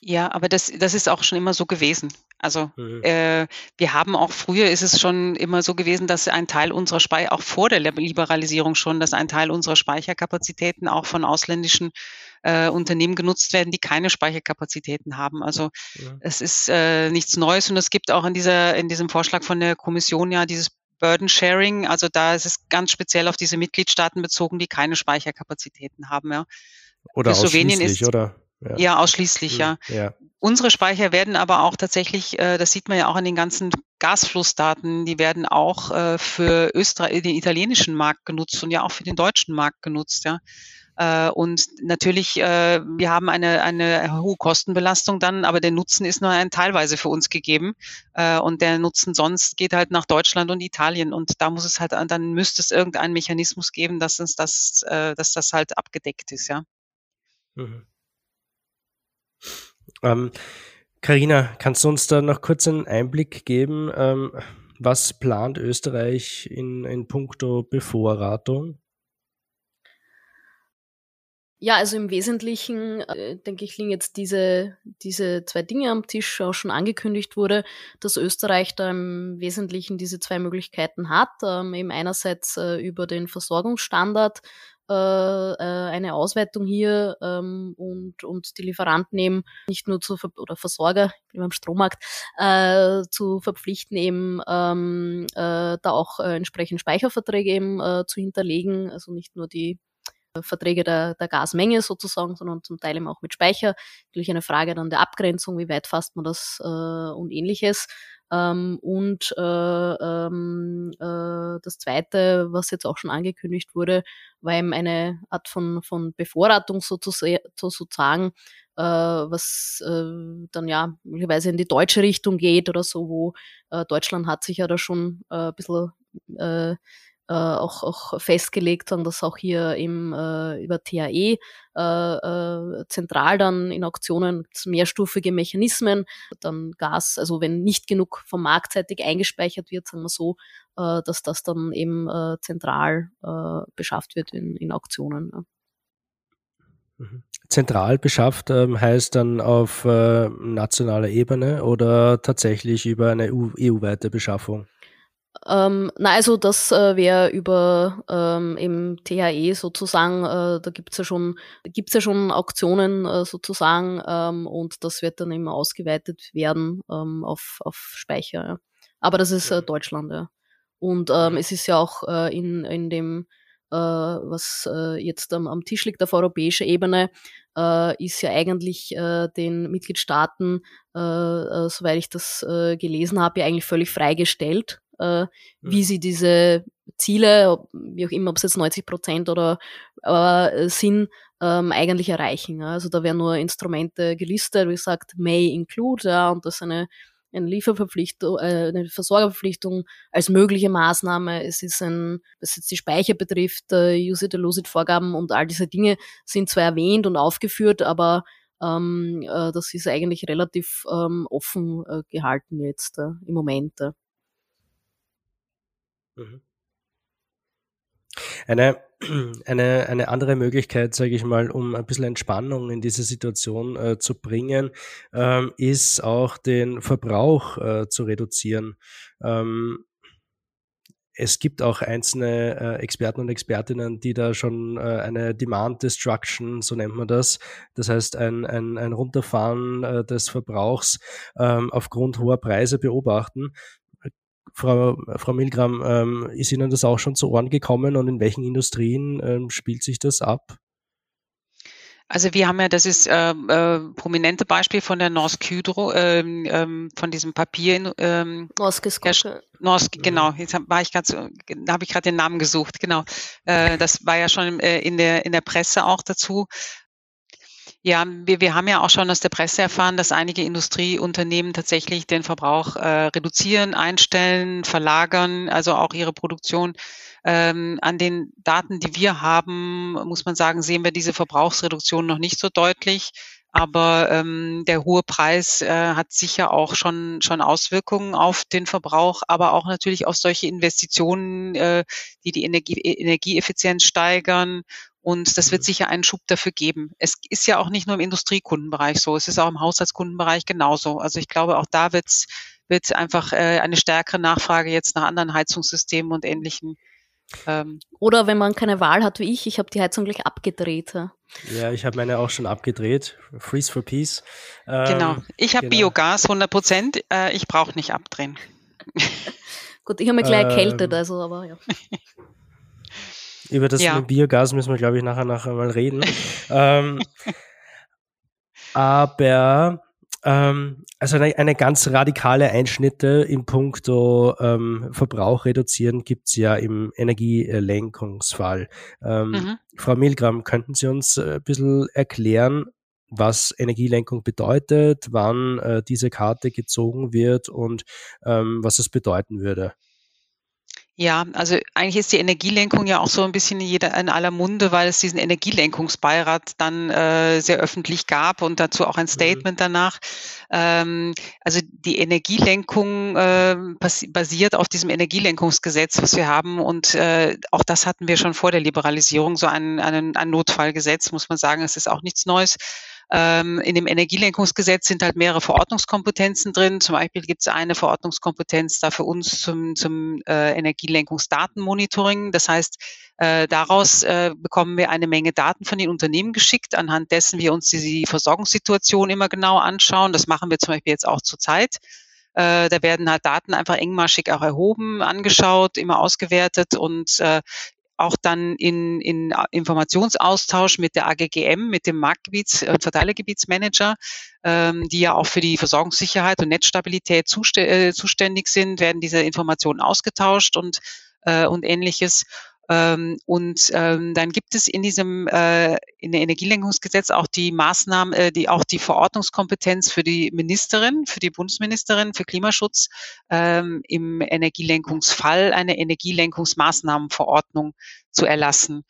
Ja, aber das, das ist auch schon immer so gewesen. Also mhm. äh, wir haben auch früher ist es schon immer so gewesen, dass ein Teil unserer Speicher, auch vor der Liberalisierung schon, dass ein Teil unserer Speicherkapazitäten auch von ausländischen äh, Unternehmen genutzt werden, die keine Speicherkapazitäten haben. Also ja. es ist äh, nichts Neues und es gibt auch in dieser in diesem Vorschlag von der Kommission ja dieses Burden Sharing. Also da ist es ganz speziell auf diese Mitgliedstaaten bezogen, die keine Speicherkapazitäten haben. Ja. Oder Für Slowenien ist oder ja, ja ausschließlich, hm, ja. ja. Unsere Speicher werden aber auch tatsächlich, äh, das sieht man ja auch an den ganzen Gasflussdaten, die werden auch äh, für Österreich, den italienischen Markt genutzt und ja auch für den deutschen Markt genutzt, ja. Äh, und natürlich, äh, wir haben eine, eine hohe Kostenbelastung dann, aber der Nutzen ist nur ein teilweise für uns gegeben. Äh, und der Nutzen sonst geht halt nach Deutschland und Italien. Und da muss es halt, dann müsste es irgendeinen Mechanismus geben, dass uns das, dass das halt abgedeckt ist, ja. Mhm. Ähm, Carina, kannst du uns da noch kurz einen Einblick geben? Ähm, was plant Österreich in, in puncto Bevorratung? Ja, also im Wesentlichen, äh, denke ich, liegen jetzt diese, diese zwei Dinge am Tisch, auch schon angekündigt wurde, dass Österreich da im Wesentlichen diese zwei Möglichkeiten hat. Ähm, eben einerseits äh, über den Versorgungsstandard, äh, äh, eine Ausweitung hier ähm, und, und die Lieferanten eben nicht nur zu oder Versorger beim Strommarkt äh, zu verpflichten, eben ähm, äh, da auch äh, entsprechend Speicherverträge eben äh, zu hinterlegen, also nicht nur die Verträge der, der Gasmenge sozusagen, sondern zum Teil eben auch mit Speicher. Natürlich eine Frage dann der Abgrenzung, wie weit fasst man das äh, und ähnliches. Ähm, und äh, ähm, äh, das Zweite, was jetzt auch schon angekündigt wurde, war eben eine Art von, von Bevorratung sozusagen, äh, was äh, dann ja möglicherweise in die deutsche Richtung geht oder so, wo äh, Deutschland hat sich ja da schon äh, ein bisschen äh, äh, auch, auch festgelegt haben, dass auch hier im, äh, über TAE äh, äh, zentral dann in Auktionen mehrstufige Mechanismen, dann Gas, also wenn nicht genug vom marktseitig eingespeichert wird, sagen wir so, äh, dass das dann eben äh, zentral äh, beschafft wird in, in Auktionen. Ja. Mhm. Zentral beschafft ähm, heißt dann auf äh, nationaler Ebene oder tatsächlich über eine EU-weite Beschaffung? Ähm, na, also das äh, wäre über ähm, im THE sozusagen, äh, da gibt's ja schon, gibt's ja schon Auktionen äh, sozusagen ähm, und das wird dann immer ausgeweitet werden ähm, auf, auf Speicher. Ja. Aber das ist äh, Deutschland, ja. Und ähm, es ist ja auch äh, in, in dem, äh, was äh, jetzt am, am Tisch liegt auf europäischer Ebene, äh, ist ja eigentlich äh, den Mitgliedstaaten, äh, äh, soweit ich das äh, gelesen habe, ja eigentlich völlig freigestellt, äh, wie mhm. sie diese Ziele, wie auch immer, ob es jetzt 90 Prozent oder äh, sind, ähm, eigentlich erreichen. Ja. Also da werden nur Instrumente gelistet, wie gesagt, may include, ja, und das ist eine, eine Lieferverpflichtung, äh, eine Versorgerverpflichtung als mögliche Maßnahme. Es ist ein, was jetzt die Speicher betrifft, äh, Use it or lose it Vorgaben und all diese Dinge sind zwar erwähnt und aufgeführt, aber ähm, äh, das ist eigentlich relativ ähm, offen äh, gehalten jetzt äh, im Moment. Äh. Mhm. Eine, *clears throat* eine, eine andere Möglichkeit, sage ich mal, um ein bisschen Entspannung in diese Situation äh, zu bringen, ähm, ist auch den Verbrauch äh, zu reduzieren. Ähm, es gibt auch einzelne äh, Experten und Expertinnen, die da schon äh, eine Demand Destruction, so nennt man das, das heißt ein, ein, ein Runterfahren äh, des Verbrauchs ähm, aufgrund hoher Preise beobachten. Frau, Frau Milgram, ähm, ist Ihnen das auch schon zu Ohren gekommen und in welchen Industrien ähm, spielt sich das ab? Also wir haben ja, das ist äh, äh, prominente Beispiel von der Norsk Hydro, ähm, ähm, von diesem Papier. Ähm, Norsk Norsk, genau. Jetzt hab, war ich gerade, da habe ich gerade den Namen gesucht. Genau, äh, das war ja schon äh, in der in der Presse auch dazu. Ja, wir, wir haben ja auch schon aus der Presse erfahren, dass einige Industrieunternehmen tatsächlich den Verbrauch äh, reduzieren, einstellen, verlagern, also auch ihre Produktion. Ähm, an den Daten, die wir haben, muss man sagen, sehen wir diese Verbrauchsreduktion noch nicht so deutlich. Aber ähm, der hohe Preis äh, hat sicher auch schon, schon Auswirkungen auf den Verbrauch, aber auch natürlich auf solche Investitionen, äh, die die Energie, Energieeffizienz steigern und das wird mhm. sicher einen Schub dafür geben. Es ist ja auch nicht nur im Industriekundenbereich so, es ist auch im Haushaltskundenbereich genauso. Also ich glaube, auch da wird's, wird einfach äh, eine stärkere Nachfrage jetzt nach anderen Heizungssystemen und ähnlichen. Ähm. Oder wenn man keine Wahl hat wie ich, ich habe die Heizung gleich abgedreht. Ja, ich habe meine auch schon abgedreht. Freeze for Peace. Ähm, genau. Ich habe genau. Biogas 100 Prozent. Äh, ich brauche nicht abdrehen. *laughs* Gut, ich habe mich gleich erkältet, ähm. also aber ja. *laughs* Über das ja. Biogas müssen wir, glaube ich, nachher nachher mal reden. ähm, *laughs* aber ähm, also eine, eine, ganz radikale Einschnitte im Punkto ähm, Verbrauch reduzieren gibt's ja im Energielenkungsfall. Ähm, mhm. Frau Milgram, könnten Sie uns äh, ein bisschen erklären, was Energielenkung bedeutet, wann äh, diese Karte gezogen wird und ähm, was es bedeuten würde? Ja, also eigentlich ist die Energielenkung ja auch so ein bisschen in, jeder, in aller Munde, weil es diesen Energielenkungsbeirat dann äh, sehr öffentlich gab und dazu auch ein mhm. Statement mhm. danach. Ähm, also die Energielenkung äh, basiert auf diesem Energielenkungsgesetz, was wir haben und äh, auch das hatten wir schon vor der Liberalisierung, so ein, ein, ein Notfallgesetz, muss man sagen, es ist auch nichts Neues. Ähm, in dem Energielenkungsgesetz sind halt mehrere Verordnungskompetenzen drin. Zum Beispiel gibt es eine Verordnungskompetenz da für uns zum, zum äh, Energielenkungsdatenmonitoring. Das heißt, äh, daraus äh, bekommen wir eine Menge Daten von den Unternehmen geschickt, anhand dessen wir uns die, die Versorgungssituation immer genau anschauen. Das machen wir zum Beispiel jetzt auch zurzeit. Äh, da werden halt Daten einfach engmaschig auch erhoben, angeschaut, immer ausgewertet und äh, auch dann in, in Informationsaustausch mit der AGGM, mit dem Marktgebiets- und Verteilergebietsmanager, ähm, die ja auch für die Versorgungssicherheit und Netzstabilität zuste äh, zuständig sind, werden diese Informationen ausgetauscht und, äh, und ähnliches. Ähm, und ähm, dann gibt es in diesem äh, in der Energielenkungsgesetz auch die Maßnahmen, äh, die auch die Verordnungskompetenz für die Ministerin, für die Bundesministerin für Klimaschutz ähm, im Energielenkungsfall eine Energielenkungsmaßnahmenverordnung zu erlassen.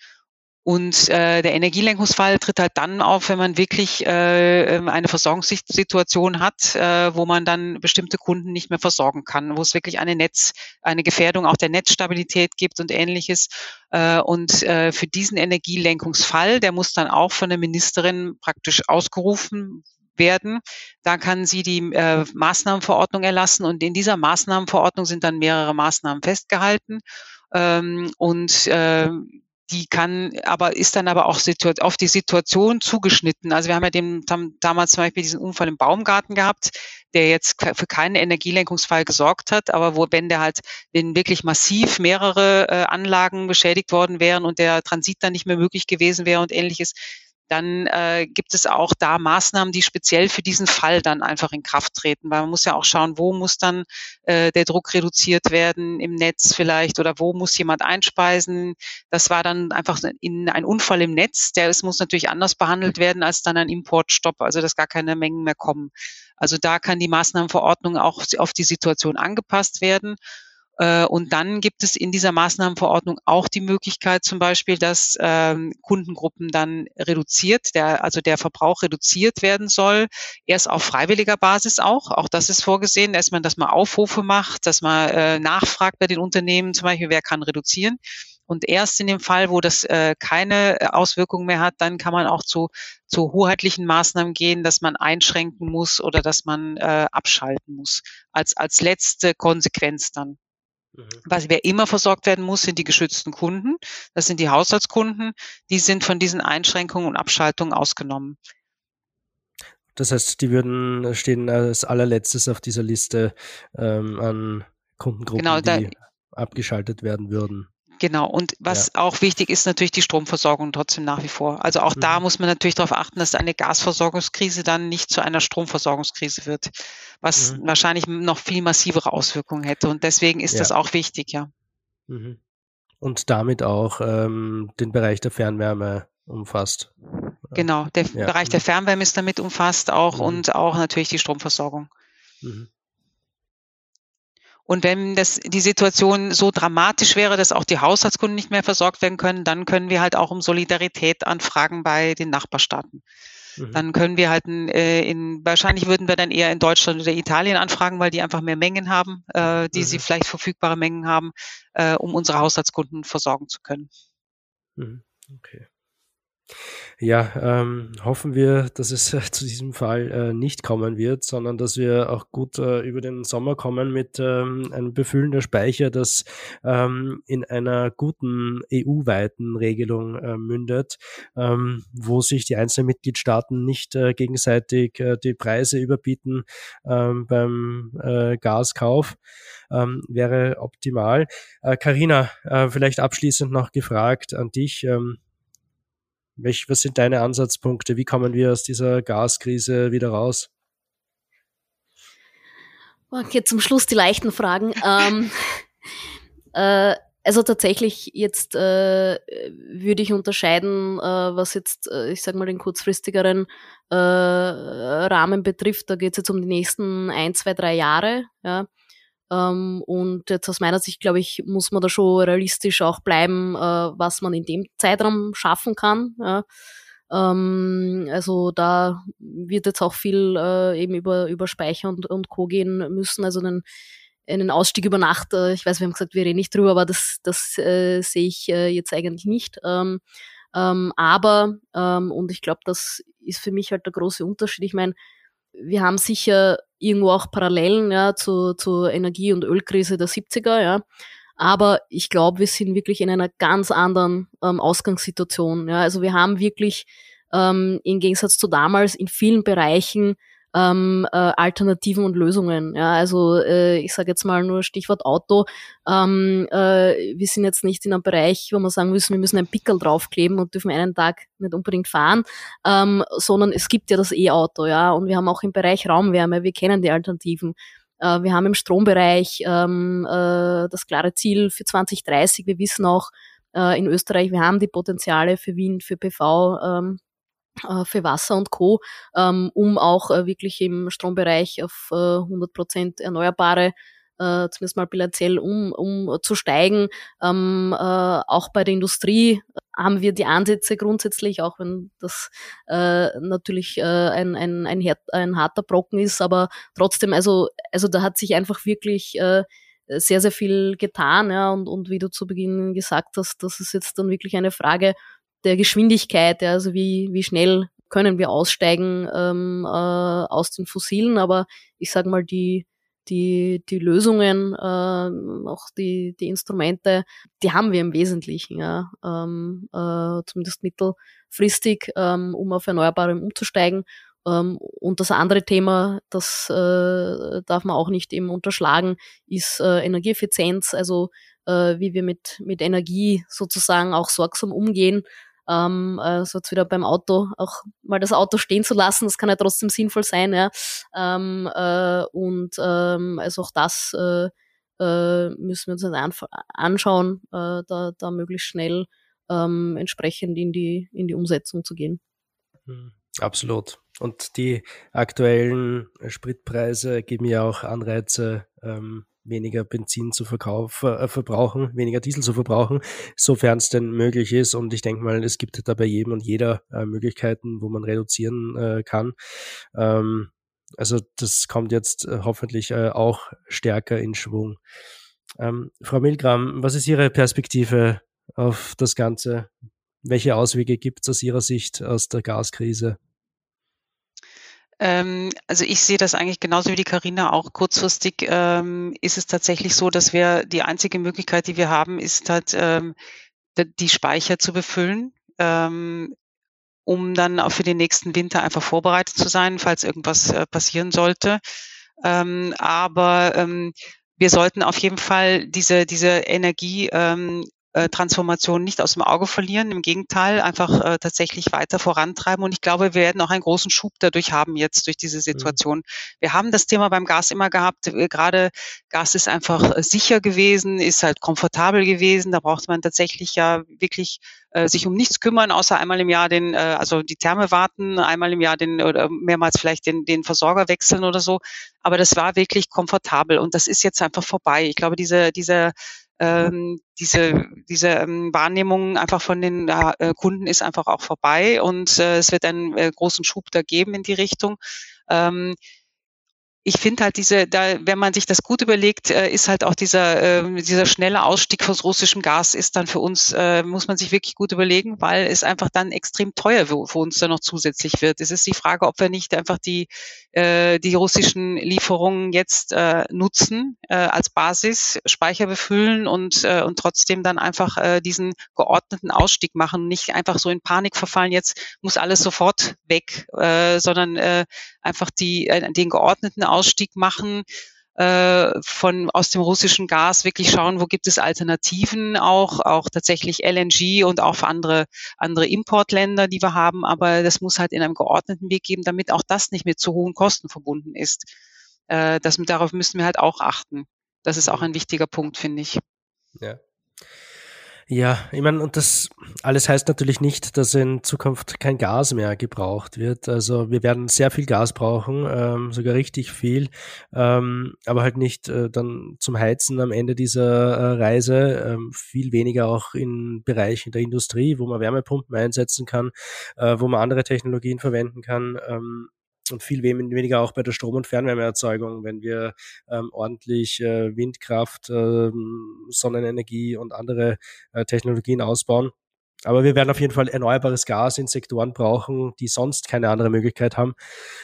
Und äh, der Energielenkungsfall tritt halt dann auf, wenn man wirklich äh, ähm, eine Versorgungssituation hat, äh, wo man dann bestimmte Kunden nicht mehr versorgen kann, wo es wirklich eine Netz, eine Gefährdung auch der Netzstabilität gibt und ähnliches. Äh, und äh, für diesen Energielenkungsfall, der muss dann auch von der Ministerin praktisch ausgerufen werden. Da kann sie die äh, Maßnahmenverordnung erlassen und in dieser Maßnahmenverordnung sind dann mehrere Maßnahmen festgehalten. Ähm, und äh, die kann, aber ist dann aber auch auf die Situation zugeschnitten. Also wir haben ja dem, haben damals zum Beispiel diesen Unfall im Baumgarten gehabt, der jetzt für keinen Energielenkungsfall gesorgt hat, aber wo, wenn der halt, wenn wirklich massiv mehrere äh, Anlagen beschädigt worden wären und der Transit dann nicht mehr möglich gewesen wäre und ähnliches, dann äh, gibt es auch da Maßnahmen, die speziell für diesen Fall dann einfach in Kraft treten, weil man muss ja auch schauen, wo muss dann äh, der Druck reduziert werden im Netz vielleicht oder wo muss jemand einspeisen. Das war dann einfach in ein Unfall im Netz, der es muss natürlich anders behandelt werden als dann ein Importstopp, also dass gar keine Mengen mehr kommen. Also da kann die Maßnahmenverordnung auch auf die Situation angepasst werden. Äh, und dann gibt es in dieser Maßnahmenverordnung auch die Möglichkeit zum Beispiel, dass ähm, Kundengruppen dann reduziert, der, also der Verbrauch reduziert werden soll. Erst auf freiwilliger Basis auch. Auch das ist vorgesehen, dass man das mal Aufrufe macht, dass man äh, nachfragt bei den Unternehmen zum Beispiel, wer kann reduzieren. Und erst in dem Fall, wo das äh, keine Auswirkungen mehr hat, dann kann man auch zu, zu hoheitlichen Maßnahmen gehen, dass man einschränken muss oder dass man äh, abschalten muss. Als, als letzte Konsequenz dann. Mhm. Was wer immer versorgt werden muss, sind die geschützten Kunden. Das sind die Haushaltskunden. Die sind von diesen Einschränkungen und Abschaltungen ausgenommen. Das heißt, die würden stehen als allerletztes auf dieser Liste ähm, an Kundengruppen, genau, da, die abgeschaltet werden würden. Genau. Und was ja. auch wichtig ist, natürlich die Stromversorgung trotzdem nach wie vor. Also auch mhm. da muss man natürlich darauf achten, dass eine Gasversorgungskrise dann nicht zu einer Stromversorgungskrise wird, was mhm. wahrscheinlich noch viel massivere Auswirkungen hätte. Und deswegen ist ja. das auch wichtig, ja. Mhm. Und damit auch ähm, den Bereich der Fernwärme umfasst. Genau, der ja. Bereich der Fernwärme ist damit umfasst auch mhm. und auch natürlich die Stromversorgung. Mhm. Und wenn das, die Situation so dramatisch wäre, dass auch die Haushaltskunden nicht mehr versorgt werden können, dann können wir halt auch um Solidarität anfragen bei den Nachbarstaaten. Mhm. Dann können wir halt äh, in, wahrscheinlich würden wir dann eher in Deutschland oder Italien anfragen, weil die einfach mehr Mengen haben, äh, die mhm. sie vielleicht verfügbare Mengen haben, äh, um unsere Haushaltskunden versorgen zu können. Mhm. Okay. Ja, ähm, hoffen wir, dass es äh, zu diesem Fall äh, nicht kommen wird, sondern dass wir auch gut äh, über den Sommer kommen mit ähm, einem Befüllen der Speicher, das ähm, in einer guten EU-weiten Regelung äh, mündet, ähm, wo sich die einzelnen Mitgliedstaaten nicht äh, gegenseitig äh, die Preise überbieten ähm, beim Gaskauf. Ähm, wäre optimal. Karina, vielleicht abschließend noch gefragt an dich. Welch, was sind deine Ansatzpunkte? Wie kommen wir aus dieser Gaskrise wieder raus? Okay, zum Schluss die leichten Fragen. *laughs* ähm, äh, also tatsächlich jetzt äh, würde ich unterscheiden, äh, was jetzt, äh, ich sag mal, den kurzfristigeren äh, Rahmen betrifft. Da geht es jetzt um die nächsten ein, zwei, drei Jahre. Ja. Ähm, und jetzt aus meiner Sicht, glaube ich, muss man da schon realistisch auch bleiben, äh, was man in dem Zeitraum schaffen kann. Ähm, also da wird jetzt auch viel äh, eben über, über Speicher und, und Co. gehen müssen. Also einen, einen Ausstieg über Nacht, äh, ich weiß, wir haben gesagt, wir reden nicht drüber, aber das, das äh, sehe ich jetzt eigentlich nicht. Ähm, ähm, aber, ähm, und ich glaube, das ist für mich halt der große Unterschied. Ich meine, wir haben sicher irgendwo auch Parallelen ja, zu, zur Energie- und Ölkrise der 70er, ja. Aber ich glaube, wir sind wirklich in einer ganz anderen ähm, Ausgangssituation. Ja. Also wir haben wirklich ähm, im Gegensatz zu damals in vielen Bereichen ähm, äh, Alternativen und Lösungen. Ja, also äh, ich sage jetzt mal nur Stichwort Auto. Ähm, äh, wir sind jetzt nicht in einem Bereich, wo man sagen müssen, wir müssen einen Pickel draufkleben und dürfen einen Tag nicht unbedingt fahren, ähm, sondern es gibt ja das E-Auto, ja, und wir haben auch im Bereich Raumwärme, wir kennen die Alternativen. Äh, wir haben im Strombereich ähm, äh, das klare Ziel für 2030. Wir wissen auch äh, in Österreich, wir haben die Potenziale für Wind, für PV. Äh, für Wasser und Co., ähm, um auch äh, wirklich im Strombereich auf 100 äh, Prozent erneuerbare zumindest mal bilanziell um, um zu steigen. Ähm, äh, auch bei der Industrie haben wir die Ansätze grundsätzlich, auch wenn das natürlich ein, ein, ein, ein harter Brocken ist, aber trotzdem, also, also da hat sich einfach wirklich sehr, sehr viel getan, ja, und, und wie du zu Beginn gesagt hast, das ist jetzt dann wirklich eine Frage der Geschwindigkeit, ja, also wie, wie schnell können wir aussteigen ähm, äh, aus den Fossilen, aber ich sage mal, die, die, die Lösungen, äh, auch die, die Instrumente, die haben wir im Wesentlichen, ja, ähm, äh, zumindest mittelfristig, ähm, um auf Erneuerbare umzusteigen. Ähm, und das andere Thema, das äh, darf man auch nicht eben unterschlagen, ist äh, Energieeffizienz, also äh, wie wir mit, mit Energie sozusagen auch sorgsam umgehen ähm, äh, so jetzt wieder beim Auto auch mal das Auto stehen zu lassen, das kann ja trotzdem sinnvoll sein, ja. Ähm, äh, und ähm, also auch das äh, äh, müssen wir uns an, anschauen, äh, da, da möglichst schnell ähm, entsprechend in die, in die Umsetzung zu gehen. Hm, absolut. Und die aktuellen Spritpreise geben ja auch Anreize, ähm, weniger Benzin zu verkaufen, äh, verbrauchen, weniger Diesel zu verbrauchen, sofern es denn möglich ist. Und ich denke mal, es gibt da bei jedem und jeder äh, Möglichkeiten, wo man reduzieren äh, kann. Ähm, also das kommt jetzt äh, hoffentlich äh, auch stärker in Schwung. Ähm, Frau Milgram, was ist Ihre Perspektive auf das Ganze? Welche Auswege gibt es aus Ihrer Sicht aus der Gaskrise? Ähm, also ich sehe das eigentlich genauso wie die Karina auch. Kurzfristig ähm, ist es tatsächlich so, dass wir die einzige Möglichkeit, die wir haben, ist halt ähm, die Speicher zu befüllen, ähm, um dann auch für den nächsten Winter einfach vorbereitet zu sein, falls irgendwas äh, passieren sollte. Ähm, aber ähm, wir sollten auf jeden Fall diese, diese Energie ähm, Transformation nicht aus dem Auge verlieren, im Gegenteil, einfach äh, tatsächlich weiter vorantreiben. Und ich glaube, wir werden auch einen großen Schub dadurch haben jetzt durch diese mhm. Situation. Wir haben das Thema beim Gas immer gehabt. Gerade Gas ist einfach sicher gewesen, ist halt komfortabel gewesen. Da braucht man tatsächlich ja wirklich äh, sich um nichts kümmern, außer einmal im Jahr den, äh, also die Therme warten, einmal im Jahr den oder mehrmals vielleicht den, den Versorger wechseln oder so. Aber das war wirklich komfortabel und das ist jetzt einfach vorbei. Ich glaube, diese, diese ähm, diese, diese ähm, Wahrnehmung einfach von den äh, Kunden ist einfach auch vorbei und äh, es wird einen äh, großen Schub da geben in die Richtung. Ähm, ich finde halt diese, da, wenn man sich das gut überlegt, äh, ist halt auch dieser, äh, dieser schnelle Ausstieg aus russischem Gas ist dann für uns, äh, muss man sich wirklich gut überlegen, weil es einfach dann extrem teuer für, für uns dann noch zusätzlich wird. Es ist die Frage, ob wir nicht einfach die, äh, die russischen Lieferungen jetzt äh, nutzen äh, als Basis, Speicher befüllen und, äh, und trotzdem dann einfach äh, diesen geordneten Ausstieg machen, nicht einfach so in Panik verfallen, jetzt muss alles sofort weg, äh, sondern äh, einfach die, äh, den geordneten Ausstieg machen äh, von aus dem russischen Gas wirklich schauen, wo gibt es Alternativen auch, auch tatsächlich LNG und auch für andere, andere Importländer, die wir haben. Aber das muss halt in einem geordneten Weg geben, damit auch das nicht mit zu hohen Kosten verbunden ist. Äh, das, darauf müssen wir halt auch achten. Das ist auch ein wichtiger Punkt, finde ich. Ja. Ja, ich meine, und das alles heißt natürlich nicht, dass in Zukunft kein Gas mehr gebraucht wird. Also wir werden sehr viel Gas brauchen, ähm, sogar richtig viel, ähm, aber halt nicht äh, dann zum Heizen am Ende dieser äh, Reise, ähm, viel weniger auch in Bereichen der Industrie, wo man Wärmepumpen einsetzen kann, äh, wo man andere Technologien verwenden kann. Ähm, und viel weniger auch bei der Strom- und Fernwärmeerzeugung, wenn wir ähm, ordentlich äh, Windkraft, äh, Sonnenenergie und andere äh, Technologien ausbauen. Aber wir werden auf jeden Fall erneuerbares Gas in Sektoren brauchen, die sonst keine andere Möglichkeit haben,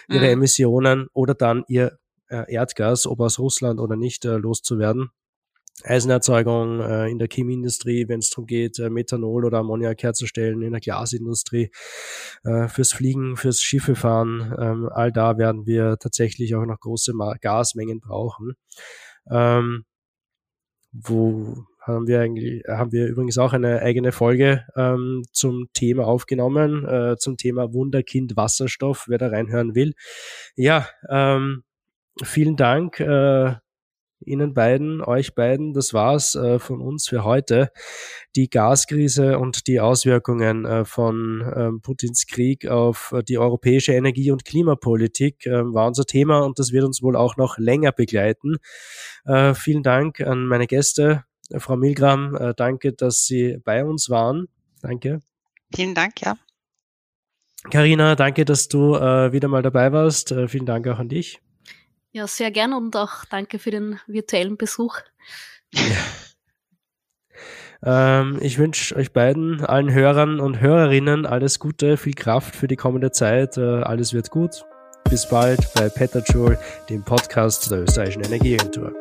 ihre mhm. Emissionen oder dann ihr äh, Erdgas, ob aus Russland oder nicht, äh, loszuwerden. Eisenerzeugung äh, in der Chemieindustrie, wenn es darum geht, äh, Methanol oder Ammoniak herzustellen, in der Glasindustrie, äh, fürs Fliegen, fürs Schiffefahren, ähm, all da werden wir tatsächlich auch noch große Ma Gasmengen brauchen. Ähm, wo haben wir eigentlich, haben wir übrigens auch eine eigene Folge ähm, zum Thema aufgenommen, äh, zum Thema Wunderkind Wasserstoff, wer da reinhören will. Ja, ähm, vielen Dank. Äh, Ihnen beiden, euch beiden. Das war's äh, von uns für heute. Die Gaskrise und die Auswirkungen äh, von ähm, Putins Krieg auf äh, die europäische Energie- und Klimapolitik ähm, war unser Thema und das wird uns wohl auch noch länger begleiten. Äh, vielen Dank an meine Gäste. Frau Milgram, äh, danke, dass Sie bei uns waren. Danke. Vielen Dank, ja. Carina, danke, dass du äh, wieder mal dabei warst. vielen Dank auch an dich. Ja, sehr gern und auch danke für den virtuellen Besuch. Ja. *laughs* Ähm, ich wünsche euch beiden, allen Hörern und Hörerinnen alles Gute, viel Kraft für die kommende Zeit. Äh, alles wird gut. Bis bald bei Peter Joule, dem Podcast der österreichischen Energieagentur.